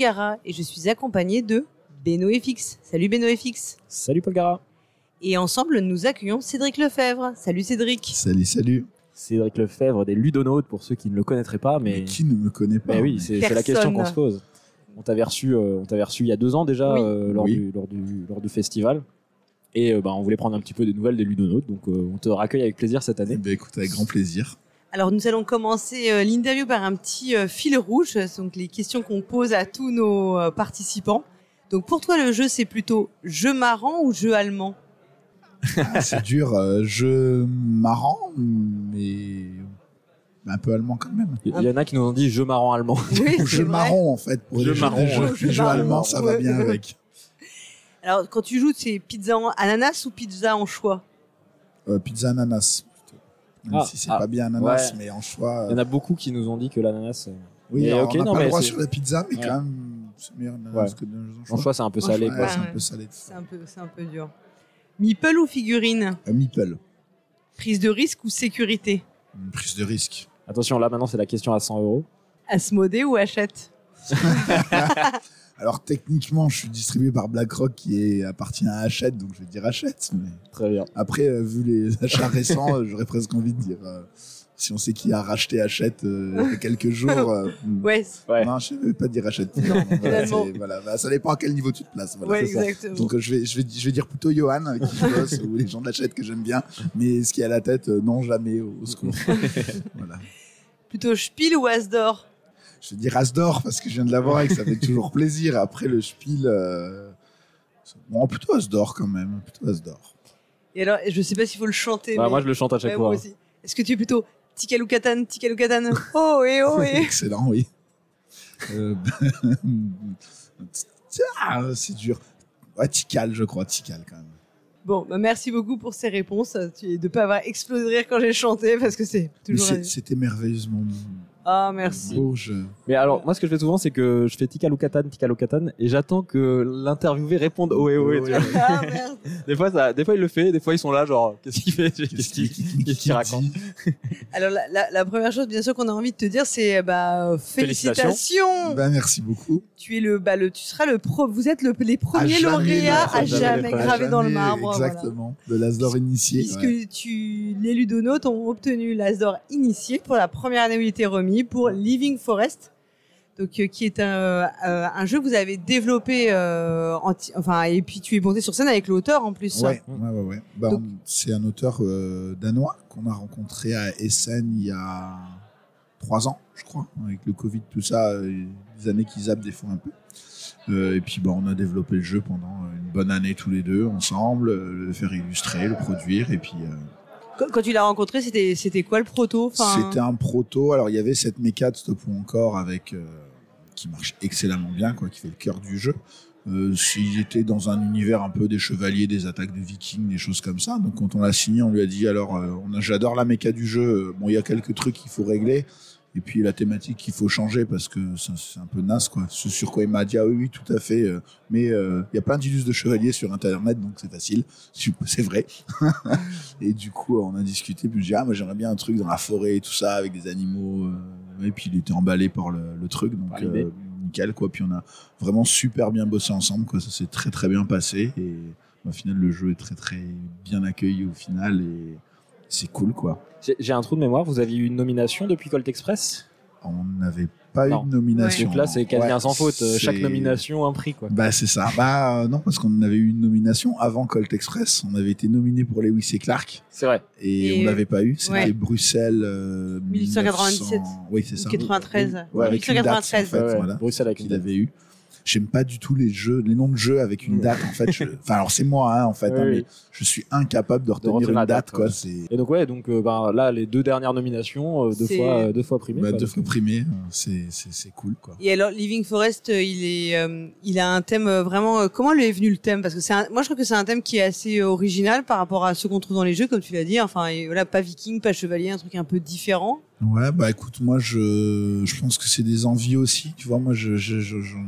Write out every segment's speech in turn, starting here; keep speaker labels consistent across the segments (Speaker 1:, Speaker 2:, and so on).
Speaker 1: Gara et je suis accompagné de Beno FX. Salut Beno FX.
Speaker 2: Salut Paul Gara.
Speaker 1: Et ensemble, nous accueillons Cédric Lefebvre. Salut Cédric.
Speaker 3: Salut, salut.
Speaker 2: Cédric Lefebvre des Ludonautes pour ceux qui ne le connaîtraient pas, mais,
Speaker 3: Mais qui ne me connaît pas
Speaker 2: mais oui, c'est la question qu'on se pose. On t'avait reçu, euh, on t'avait reçu il y a deux ans déjà
Speaker 1: Oui.
Speaker 2: euh, lors,
Speaker 3: Oui.
Speaker 2: du, lors, du, lors du festival. Et euh, bah, on voulait prendre un petit peu des nouvelles des Ludonautes, donc euh, on te raccueille avec plaisir cette année.
Speaker 3: ben, écoute, avec grand plaisir.
Speaker 1: Alors nous allons commencer euh, l'interview par un petit euh, fil rouge, donc les questions qu'on pose à tous nos euh, participants. Donc pour toi, le jeu, c'est plutôt jeu marrant ou jeu allemand?
Speaker 3: C'est dur, euh, jeu marrant, mais un peu allemand quand même.
Speaker 2: Il y, y en a qui nous ont dit jeu marrant allemand.
Speaker 1: Oui,
Speaker 3: Ou jeu marron en fait. Pour
Speaker 2: Jeu
Speaker 3: les
Speaker 2: marron,
Speaker 3: jeux, les
Speaker 2: ouais.
Speaker 3: jeux,
Speaker 1: Jeu marron,
Speaker 3: allemands, ça va bien avec.
Speaker 1: Alors quand tu joues, c'est pizza en ananas ou pizza en choix?
Speaker 3: Euh, pizza ananas. Même
Speaker 2: Ah,
Speaker 3: si c'est
Speaker 2: ah,
Speaker 3: pas bien ananas,
Speaker 2: ouais.
Speaker 3: mais en choix.
Speaker 2: Il y en a beaucoup qui nous ont dit que l'ananas, euh,
Speaker 3: Oui,
Speaker 2: mais
Speaker 3: alors, on n'a
Speaker 2: non,
Speaker 3: pas
Speaker 2: mais
Speaker 3: le droit sur la pizza, mais
Speaker 2: Ouais.
Speaker 3: quand même, c'est meilleur ananas
Speaker 2: Ouais.
Speaker 3: que de en
Speaker 2: en
Speaker 3: choix.
Speaker 2: c'est un peu salé.
Speaker 3: c'est un peu salé.
Speaker 1: C'est un peu, c'est un peu dur. Meeple ou figurine
Speaker 3: Un meeple,
Speaker 1: Prise de risque ou sécurité
Speaker 3: une prise de risque.
Speaker 2: Attention, là maintenant c'est la question à 100 euros.
Speaker 1: Asmodée ou Hachette?
Speaker 3: Alors techniquement, je suis distribué par BlackRock qui est, appartient à Hachette, donc je vais dire Hachette. Mais
Speaker 2: Très bien.
Speaker 3: après, euh, vu les achats récents, euh, j'aurais presque envie de dire. euh, si on sait qui a racheté Hachette euh, il y a quelques jours. euh, hmm.
Speaker 1: Ouais,
Speaker 2: Ouais.
Speaker 3: Non, je ne vais pas dire Hachette. voilà, bah, ça dépend à quel niveau tu te places. Voilà,
Speaker 1: ouais
Speaker 3: ça.
Speaker 1: exactement.
Speaker 3: Donc euh, je vais, je, vais, je vais dire plutôt Johan, avec qui je bosse, ou les gens de l'Hachette que j'aime bien. Mais ce qui est à la tête, euh, non, jamais, au, au secours. voilà.
Speaker 1: Plutôt Spiel ou Asdor?
Speaker 3: Je vais dire Asdor parce que je viens de l'avoir et que ça fait toujours plaisir. Après le Spiel, euh, bon, plutôt Asdor quand même. Plutôt Asdor.
Speaker 1: Et alors, je sais pas s'il faut le chanter.
Speaker 2: Bah,
Speaker 1: mais...
Speaker 2: moi je le chante à chaque
Speaker 1: Ouais,
Speaker 2: fois.
Speaker 1: Est-ce que tu es plutôt Tikalou Katan, Tikalou Katan Oh et oh et
Speaker 3: Excellent, oui. Euh, ah, c'est dur. Ouais, Tikal, je crois. Tikal quand même.
Speaker 1: Bon, bah merci beaucoup pour ces réponses. De pas avoir explosé de rire quand j'ai chanté parce que c'est toujours.
Speaker 3: c'est- C'était merveilleusement
Speaker 1: Ah merci.
Speaker 3: jeu.
Speaker 2: Mais alors, moi, ce que je fais souvent, c'est que je fais Tikalukatan, Tikalukatan, et j'attends que l'interviewé réponde oh et oh. et, tu vois.
Speaker 1: Ah merde.
Speaker 2: Des fois, ça, des fois, il le fait, des fois, ils sont là, genre, qu'est-ce qu'il fait? Qu'est-ce qu'il qu'est-ce qu'il raconte?
Speaker 1: Alors la, la- la première chose, bien sûr, qu'on a envie de te dire, c'est bah félicitations.
Speaker 2: Félicitations.
Speaker 3: Ben, merci beaucoup.
Speaker 1: Tu es le, bah le, tu seras le pro. Vous êtes le, les premiers lauréats à
Speaker 2: jamais
Speaker 1: gravés dans le marbre. voilà.
Speaker 3: Exactement. De l'Asdor initié.
Speaker 1: Puisque
Speaker 3: ouais.
Speaker 1: tu, les ludonautes ont obtenu l'Asdor initié pour la première année où il était remis pour Living Forest. Donc, euh, qui est un, euh, un jeu que vous avez développé, euh, anti- enfin, et puis tu es monté sur scène avec l'auteur en plus.
Speaker 3: Ouais, ouais, ouais. Ben, on- c'est un auteur danois qu'on a rencontré à Essen il y a trois ans, je crois, avec le Covid, tout ça, des années qui zappent des fois un peu. Et puis, ben, on a développé le jeu pendant une bonne année tous les deux ensemble, le faire illustrer, le produire, et puis.
Speaker 1: Quand, tu l'as rencontré, c'était, c'était quoi le proto?
Speaker 3: C'était un proto. Alors, il y avait cette méca de Stop ou encore avec euh, qui marche excellemment bien, quoi, qui fait le cœur du jeu. Euh, il était dans un univers un peu des chevaliers, des attaques de vikings, des choses comme ça. Donc, quand on l'a signé, on lui a dit alors, euh, j'adore la méca du jeu. Euh, Bon, il y a quelques trucs qu'il faut régler. Et puis la thématique qu'il faut changer parce que c'est un peu naze quoi. Ce sur quoi il m'a dit ah oui, oui tout à fait. euh, mais euh, il y a plein d'illustres de chevaliers sur internet donc c'est facile. C'est vrai. Et du coup, on a discuté, puis je dis, ah, moi j'aimerais bien un truc dans la forêt et tout ça, avec des animaux. euh, et puis il était emballé par le, le truc, donc nickel, quoi. Puis on a vraiment super bien bossé ensemble, quoi. Ça s'est très très bien passé. Et au final, le jeu est très très bien accueilli au final, et c'est cool, quoi.
Speaker 2: J'ai un trou de mémoire, vous aviez eu une nomination depuis Colt Express?
Speaker 3: On n'avait pas
Speaker 2: Non.
Speaker 3: eu de nomination.
Speaker 2: Donc là, c'est quasi
Speaker 3: Ouais,
Speaker 2: un sans faute, euh, chaque nomination, un prix, quoi.
Speaker 3: Bah c'est ça. Bah euh, non parce qu'on avait eu une nomination avant Colt Express. On avait été nominé pour Lewis et Clark
Speaker 2: C'est vrai.
Speaker 3: et,
Speaker 1: Et,
Speaker 3: on l'avait pas eu. C'était
Speaker 1: ouais.
Speaker 3: Bruxelles. Euh,
Speaker 1: 1897.
Speaker 3: 1900 Oui c'est ça.
Speaker 1: 93.
Speaker 3: Ouais, avec une date, en
Speaker 1: 1893.
Speaker 3: fait,
Speaker 2: Ouais, ouais,
Speaker 3: voilà,
Speaker 2: Bruxelles avec
Speaker 3: qu'il avait eu. J'aime pas du tout les jeux, les noms de jeux avec une date. En fait, je- enfin alors c'est moi hein, en fait,
Speaker 2: Oui,
Speaker 3: hein,
Speaker 2: oui.
Speaker 3: mais je suis incapable de retenir
Speaker 2: retenir
Speaker 3: une date,
Speaker 2: date,
Speaker 3: quoi.
Speaker 2: ouais. Et donc ouais, donc euh, ben, là les deux dernières nominations, euh, deux fois, euh, deux fois primées.
Speaker 3: bah, deux fois primé, euh, c'est c'est c'est cool quoi.
Speaker 1: Et alors, Living Forest, il est, euh, il a un thème vraiment. comment lui est venu le thème? Parce que c'est, un- moi, je trouve que c'est un thème qui est assez original par rapport à ce qu'on trouve dans les jeux, comme tu l'as dit. Enfin, et voilà, pas viking, pas chevalier, un truc un peu différent.
Speaker 3: Ouais, bah écoute, moi je, je pense que c'est des envies aussi. Tu vois, moi je, je, je- j'en-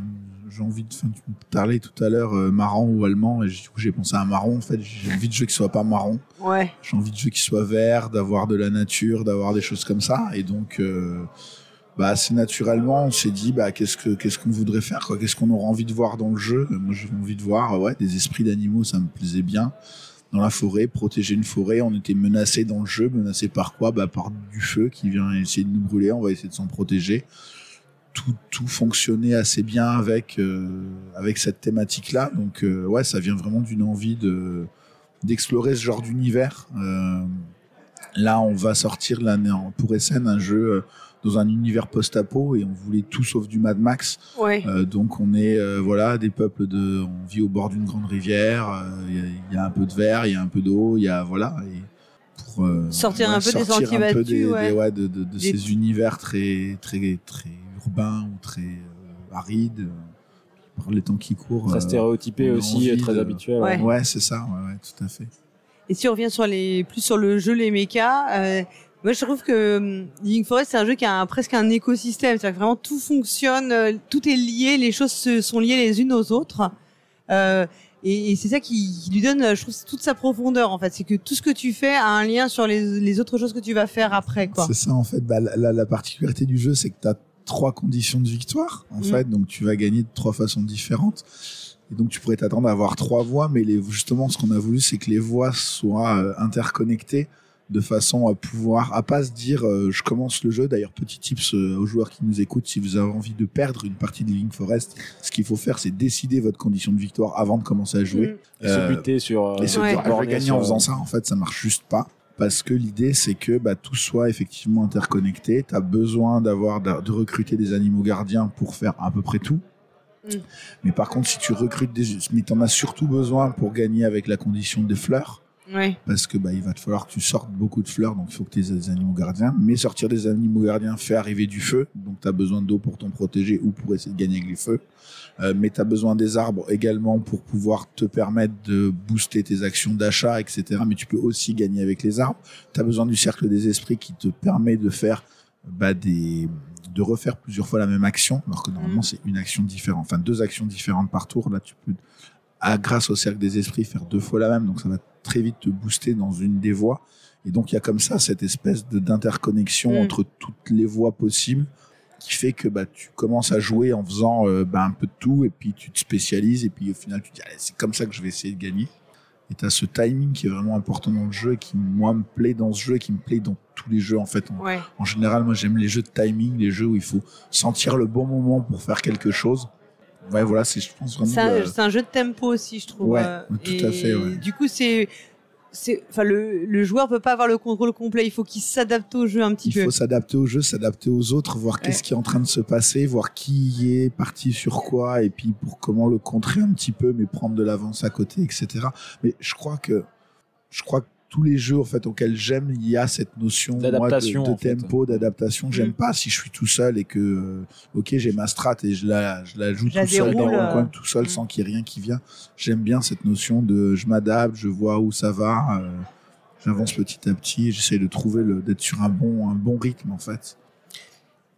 Speaker 3: j'ai envie de. Enfin, tu parlais tout à l'heure euh, marron ou allemand, et du coup j'ai pensé à marron. En fait, j'ai envie de jeux qui soient pas marron.
Speaker 1: Ouais.
Speaker 3: J'ai envie de jeux qui soient verts, d'avoir de la nature, d'avoir des choses comme ça. Et donc, euh, bah assez naturellement, on s'est dit, bah qu'est-ce que qu'est-ce qu'on voudrait faire, quoi? Qu'est-ce qu'on aura envie de voir dans le jeu? Moi, j'ai envie de voir, ouais, des esprits d'animaux, ça me plaisait bien. Dans la forêt, protéger une forêt, on était menacé dans le jeu, menacé par quoi? Bah par du feu qui vient essayer de nous brûler. On va essayer de s'en protéger. Tout, tout fonctionnait assez bien avec euh, avec cette thématique-là. Donc euh, ouais, ça vient vraiment d'une envie de d'explorer ce genre d'univers. Euh, là, on va sortir l'année pour Essen un jeu dans un univers post-apo et on voulait tout sauf du Mad Max.
Speaker 1: Ouais.
Speaker 3: Euh, donc on est euh, voilà des peuples de, on vit au bord d'une grande rivière. euh, Il y, a- il y a un peu de verre, il y a un peu d'eau, il y a voilà. Et pour
Speaker 1: Sortir un peu des sentiers battus, ouais.
Speaker 3: de, de, ces univers très très très urbains ou très euh, arides. euh, Par les temps qui courent.
Speaker 2: très
Speaker 3: euh,
Speaker 2: stéréotypé aussi,
Speaker 3: envie
Speaker 2: très
Speaker 3: de-
Speaker 2: habituel.
Speaker 1: Ouais.
Speaker 3: Ouais, c'est ça. Ouais, ouais, tout à fait.
Speaker 1: Et si on revient sur les plus sur le jeu les mechas, euh, moi je trouve que Living Forest c'est un jeu qui a un- presque un écosystème, c'est-à-dire que vraiment tout fonctionne, tout est lié, les choses se, sont liées les unes aux autres. Euh, et, et c'est ça qui, qui lui donne, je trouve, toute sa profondeur en fait. C'est que tout ce que tu fais a un lien sur les, les autres choses que tu vas faire après, quoi.
Speaker 3: C'est ça en fait. Bah, la, la- la particularité du jeu, c'est que tu as trois conditions de victoire en
Speaker 1: Mm.
Speaker 3: fait, donc tu vas gagner de trois façons différentes. Et donc tu pourrais t'attendre à avoir trois voix, mais les, justement ce qu'on a voulu, c'est que les voix soient euh, interconnectées de façon à pouvoir, à pas se dire euh, je commence le jeu. D'ailleurs petit tips euh, aux joueurs qui nous écoutent, si vous avez envie de perdre une partie de Living Forest, ce qu'il faut faire, c'est décider votre condition de victoire avant de commencer à jouer.
Speaker 1: Mm.
Speaker 2: Et se buter sur.
Speaker 3: et se
Speaker 1: Ouais.
Speaker 3: dire, ah, je vais
Speaker 2: borner
Speaker 3: gagner
Speaker 2: sur-
Speaker 3: en faisant ça, en fait, ça marche juste pas. Parce que l'idée, c'est que bah, tout soit effectivement interconnecté. Tu as besoin d'avoir de recruter des animaux gardiens pour faire à peu près tout.
Speaker 1: Mm.
Speaker 3: Mais par contre, si tu recrutes des... Mais tu en as surtout besoin pour gagner avec la condition des fleurs.
Speaker 1: Ouais.
Speaker 3: Parce que bah, il va te falloir que tu sortes beaucoup de fleurs, donc il faut que tu aies des animaux gardiens. Mais sortir des animaux gardiens fait arriver du feu, donc tu as besoin d'eau pour t'en protéger ou pour essayer de gagner avec les feux. Euh, mais tu as besoin des arbres également pour pouvoir te permettre de booster tes actions d'achat, etc. Mais tu peux aussi gagner avec les arbres. Tu as besoin du cercle des esprits qui te permet de faire bah, des de refaire plusieurs fois la même action, alors que normalement
Speaker 1: Mhm.
Speaker 3: c'est une action différente, enfin deux actions différentes par tour. Là, tu peux, à, grâce au cercle des esprits, faire deux fois la même, donc ça va très vite te booster dans une des voies. Et donc il y a comme ça cette espèce d'interconnexion
Speaker 1: Mhm.
Speaker 3: entre toutes les voies possibles qui fait que bah, tu commences à jouer en faisant euh, bah, un peu de tout et puis tu te spécialises et puis au final tu te dis c'est comme ça que je vais essayer de gagner. Et tu as ce timing qui est vraiment important dans le jeu et qui moi me plaît dans ce jeu et qui me plaît dans tous les jeux en fait. En,
Speaker 1: Ouais.
Speaker 3: en général, moi j'aime les jeux de timing, les jeux où il faut sentir le bon moment pour faire quelque chose. Ouais, voilà, c'est je pense vraiment.
Speaker 1: C'est un,
Speaker 3: le-
Speaker 1: c'est un jeu de tempo aussi, je trouve.
Speaker 3: Ouais,
Speaker 1: euh,
Speaker 3: tout à fait, ouais.
Speaker 1: Du coup, c'est, c'est, enfin, le, le joueur peut pas avoir le contrôle complet. Il faut qu'il s'adapte au jeu un petit
Speaker 3: Il
Speaker 1: peu.
Speaker 3: faut s'adapter au jeu, s'adapter aux autres, voir qu'est-ce qui est en train de se passer, voir qui est parti sur quoi, et puis pour comment le contrer un petit peu, mais prendre de l'avance à côté, etc. Mais je crois que, je crois que tous les jeux en fait auxquels j'aime, il y a cette notion moi, de, tempo, d'adaptation. J'aime
Speaker 1: Mm.
Speaker 3: pas si je suis tout seul et que, euh, ok, j'ai ma strat et je la, je la joue
Speaker 1: Je la
Speaker 3: tout seul dans mon
Speaker 1: euh,
Speaker 3: coin, tout seul,
Speaker 1: mm.
Speaker 3: sans qu'il y ait rien qui vient. J'aime bien cette notion de, je m'adapte, je vois où ça va. euh, J'avance petit à petit, et j'essaie de trouver le, d'être sur un bon, un bon rythme en fait.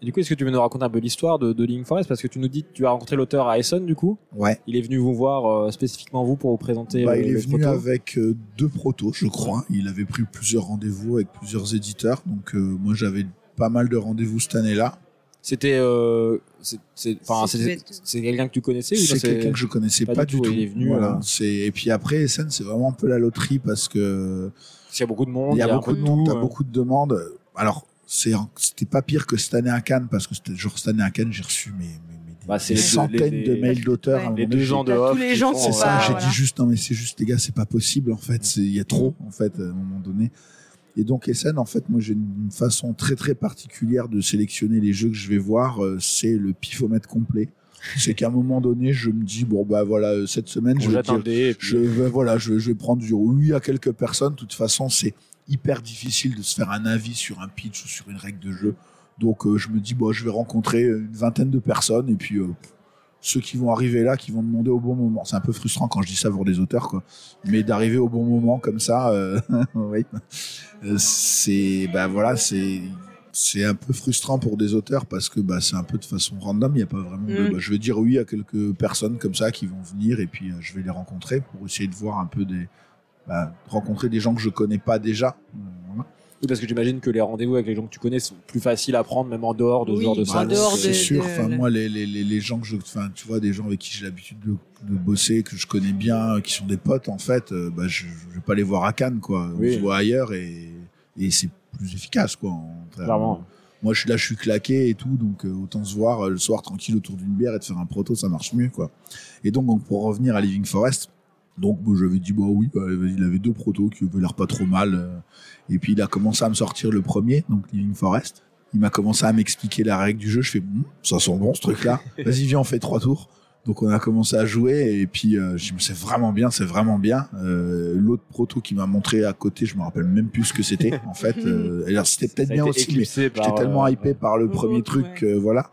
Speaker 2: Et du coup, est-ce que tu veux nous raconter un peu l'histoire de, de Living Forest? Parce que tu nous dis que tu as rencontré l'auteur à Essen, du coup.
Speaker 3: Ouais.
Speaker 2: Il est venu vous voir euh, spécifiquement vous pour vous présenter
Speaker 3: Bah,
Speaker 2: euh,
Speaker 3: il est venu
Speaker 2: proto.
Speaker 3: avec euh, deux protos, je crois. Il avait pris plusieurs rendez-vous avec plusieurs éditeurs. Donc, euh, moi, j'avais pas mal de rendez-vous cette année-là.
Speaker 2: C'était, euh, c'est, quelqu'un que tu connaissais ou
Speaker 3: C'est quelqu'un que je connaissais
Speaker 2: pas
Speaker 3: pas,
Speaker 2: du tout,
Speaker 3: tout.
Speaker 2: il est venu,
Speaker 3: Voilà. et puis après, Essen, c'est vraiment un peu la loterie parce que
Speaker 2: qu'il y a beaucoup de monde.
Speaker 3: il y a beaucoup de monde, t'as
Speaker 2: euh.
Speaker 3: beaucoup de demandes. Alors, c'était pas pire que cette année à Cannes parce que c'était genre cette année à Cannes, j'ai reçu mes, mes- mes- des,
Speaker 2: Bah,
Speaker 3: des centaines
Speaker 2: les-
Speaker 3: de mails d'auteurs.
Speaker 1: Ouais.
Speaker 3: À un
Speaker 2: Les
Speaker 3: moment donné,
Speaker 2: deux ans de off.
Speaker 1: tous les gens
Speaker 3: C'est ça, j'ai
Speaker 1: voilà.
Speaker 3: dit juste, non mais c'est juste les gars, c'est pas possible en fait, il y a trop en fait à un moment donné. Et donc Essen, en fait, moi j'ai une façon très très particulière de sélectionner les jeux que je vais voir, euh, c'est le pifomètre complet. c'est qu'à un moment donné, je me dis bon bah voilà, cette semaine, je vais, dire-
Speaker 2: J'attendais.
Speaker 3: je vais voilà, je, je vais prendre du oui à quelques personnes. De toute façon, c'est hyper difficile de se faire un avis sur un pitch ou sur une règle de jeu. Donc euh, je me dis bon, je vais rencontrer une vingtaine de personnes et puis euh, ceux qui vont arriver là, qui vont demander au bon moment. C'est un peu frustrant quand je dis ça pour des auteurs, quoi. Mais d'arriver au bon moment comme ça, euh, oui, c'est bah voilà, c'est c'est un peu frustrant pour des auteurs parce que bah c'est un peu de façon random. Il n'y a pas vraiment. de-
Speaker 1: Mm.
Speaker 3: bah, je vais dire oui à quelques personnes comme ça qui vont venir et puis euh, je vais les rencontrer pour essayer de voir un peu des bah, rencontrer des gens que je connais pas déjà. Voilà.
Speaker 2: Oui, parce que j'imagine que les rendez-vous avec les gens que tu connais sont plus faciles à prendre, même en dehors de ce genre de
Speaker 1: dehors
Speaker 3: c'est sûr.
Speaker 1: de-
Speaker 3: Enfin, moi, les, les, les, les gens que je, enfin, tu vois, des gens avec qui j'ai l'habitude de, de bosser, que je connais bien, qui sont des potes, en fait, euh, bah, je, je vais pas les voir à Cannes, quoi. On se voit ailleurs et, et c'est plus efficace, quoi. en-
Speaker 2: Clairement.
Speaker 3: Moi, je suis là, je suis claqué et tout, donc euh, autant se voir euh, le soir tranquille autour d'une bière et de faire un proto, ça marche mieux, quoi. Et donc, donc, pour revenir à Living Forest, donc moi, j'avais dit bah oui, bah, il avait deux protos qui avaient l'air pas trop mal. euh, et puis il a commencé à me sortir le premier, donc Living Forest. Il m'a commencé à m'expliquer la règle du jeu. Je fais, Hum, ça sent bon ce truc-là. Vas-y, viens, on fait trois tours. Donc on a commencé à jouer et puis euh, je me c'est vraiment bien, c'est vraiment bien. Euh, L'autre proto qui m'a montré à côté, je me rappelle même plus ce que c'était en fait. Euh, alors c'était peut-être bien aussi, mais J'étais tellement
Speaker 2: euh,
Speaker 3: hypé par le premier truc,
Speaker 1: ouais.
Speaker 3: euh, voilà.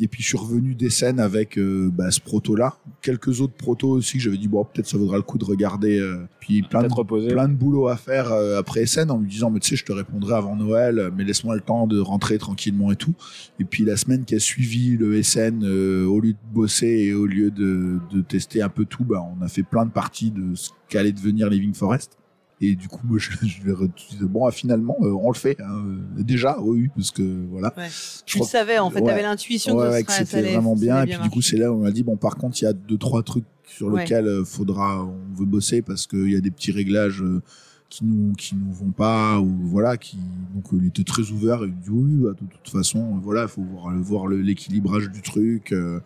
Speaker 3: Et puis je suis revenu des scènes avec euh, bah, ce proto-là, quelques autres protos aussi que j'avais dit bon peut-être ça vaudra le coup de regarder. euh, puis plein de, plein de boulot à faire euh, après scène en lui disant mais tu sais je te répondrai avant Noël, euh, mais laisse-moi le temps de rentrer tranquillement et tout. Et puis la semaine qui a suivi le SN, euh, au lieu de bosser et au lieu de, de tester un peu tout, bah on a fait plein de parties de ce qu'allait devenir Living Forest. Et du coup, moi, je, je lui ai dit, bon, ah, finalement, euh, on le fait. hein, euh, déjà, oui, parce que voilà.
Speaker 1: Ouais.
Speaker 3: Je
Speaker 1: Tu le savais, en fait,
Speaker 3: Ouais.
Speaker 1: t'avais l'intuition
Speaker 3: Ouais,
Speaker 1: que,
Speaker 3: ouais, que c'était
Speaker 1: allait-
Speaker 3: vraiment bien. Et puis du coup, c'est là où on m'a dit bon, par contre, il y a deux trois trucs sur lesquels euh, faudra, on veut bosser parce qu'il y a des petits réglages euh, qui nous qui nous vont pas ou voilà qui donc il était très ouvert et il dit oui bah, de toute façon voilà faut voir voir l'équilibrage du truc euh,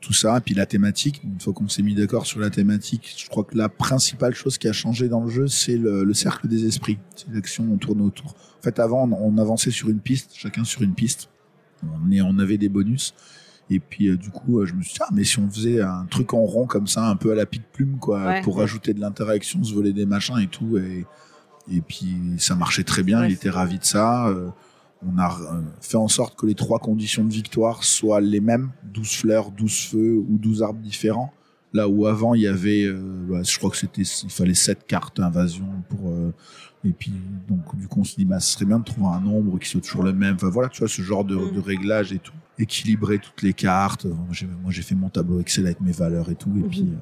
Speaker 3: tout ça et puis la thématique une fois qu'on s'est mis d'accord sur la thématique je crois que la principale chose qui a changé dans le jeu c'est le, le cercle des esprits c'est l'action on tourne autour en fait avant on, on avançait sur une piste chacun sur une piste on, est, on avait des bonus et puis euh, du coup, euh, je me suis dit, ah, mais si on faisait un truc en rond comme ça, un peu à la pique plume, quoi,
Speaker 1: Ouais.
Speaker 3: pour rajouter de l'interaction, se voler des machins et tout. Et, et puis ça marchait très bien,
Speaker 1: Ouais,
Speaker 3: il était ravi de ça. Euh, on a euh, fait en sorte que les trois conditions de victoire soient les mêmes 12 fleurs, 12 feux ou 12 arbres différents. Là où avant il y avait, euh, bah, je crois que c'était, il fallait 7 cartes invasion pour. euh, et puis donc du coup on s'est dit, bah, ce serait bien de trouver un nombre qui soit toujours le même. Enfin voilà, tu vois ce genre de,
Speaker 1: Mm.
Speaker 3: de réglage et tout. Équilibrer toutes les cartes. Moi j'ai, fait mon tableau Excel avec mes valeurs et tout. Et
Speaker 1: Mhm.
Speaker 3: puis euh,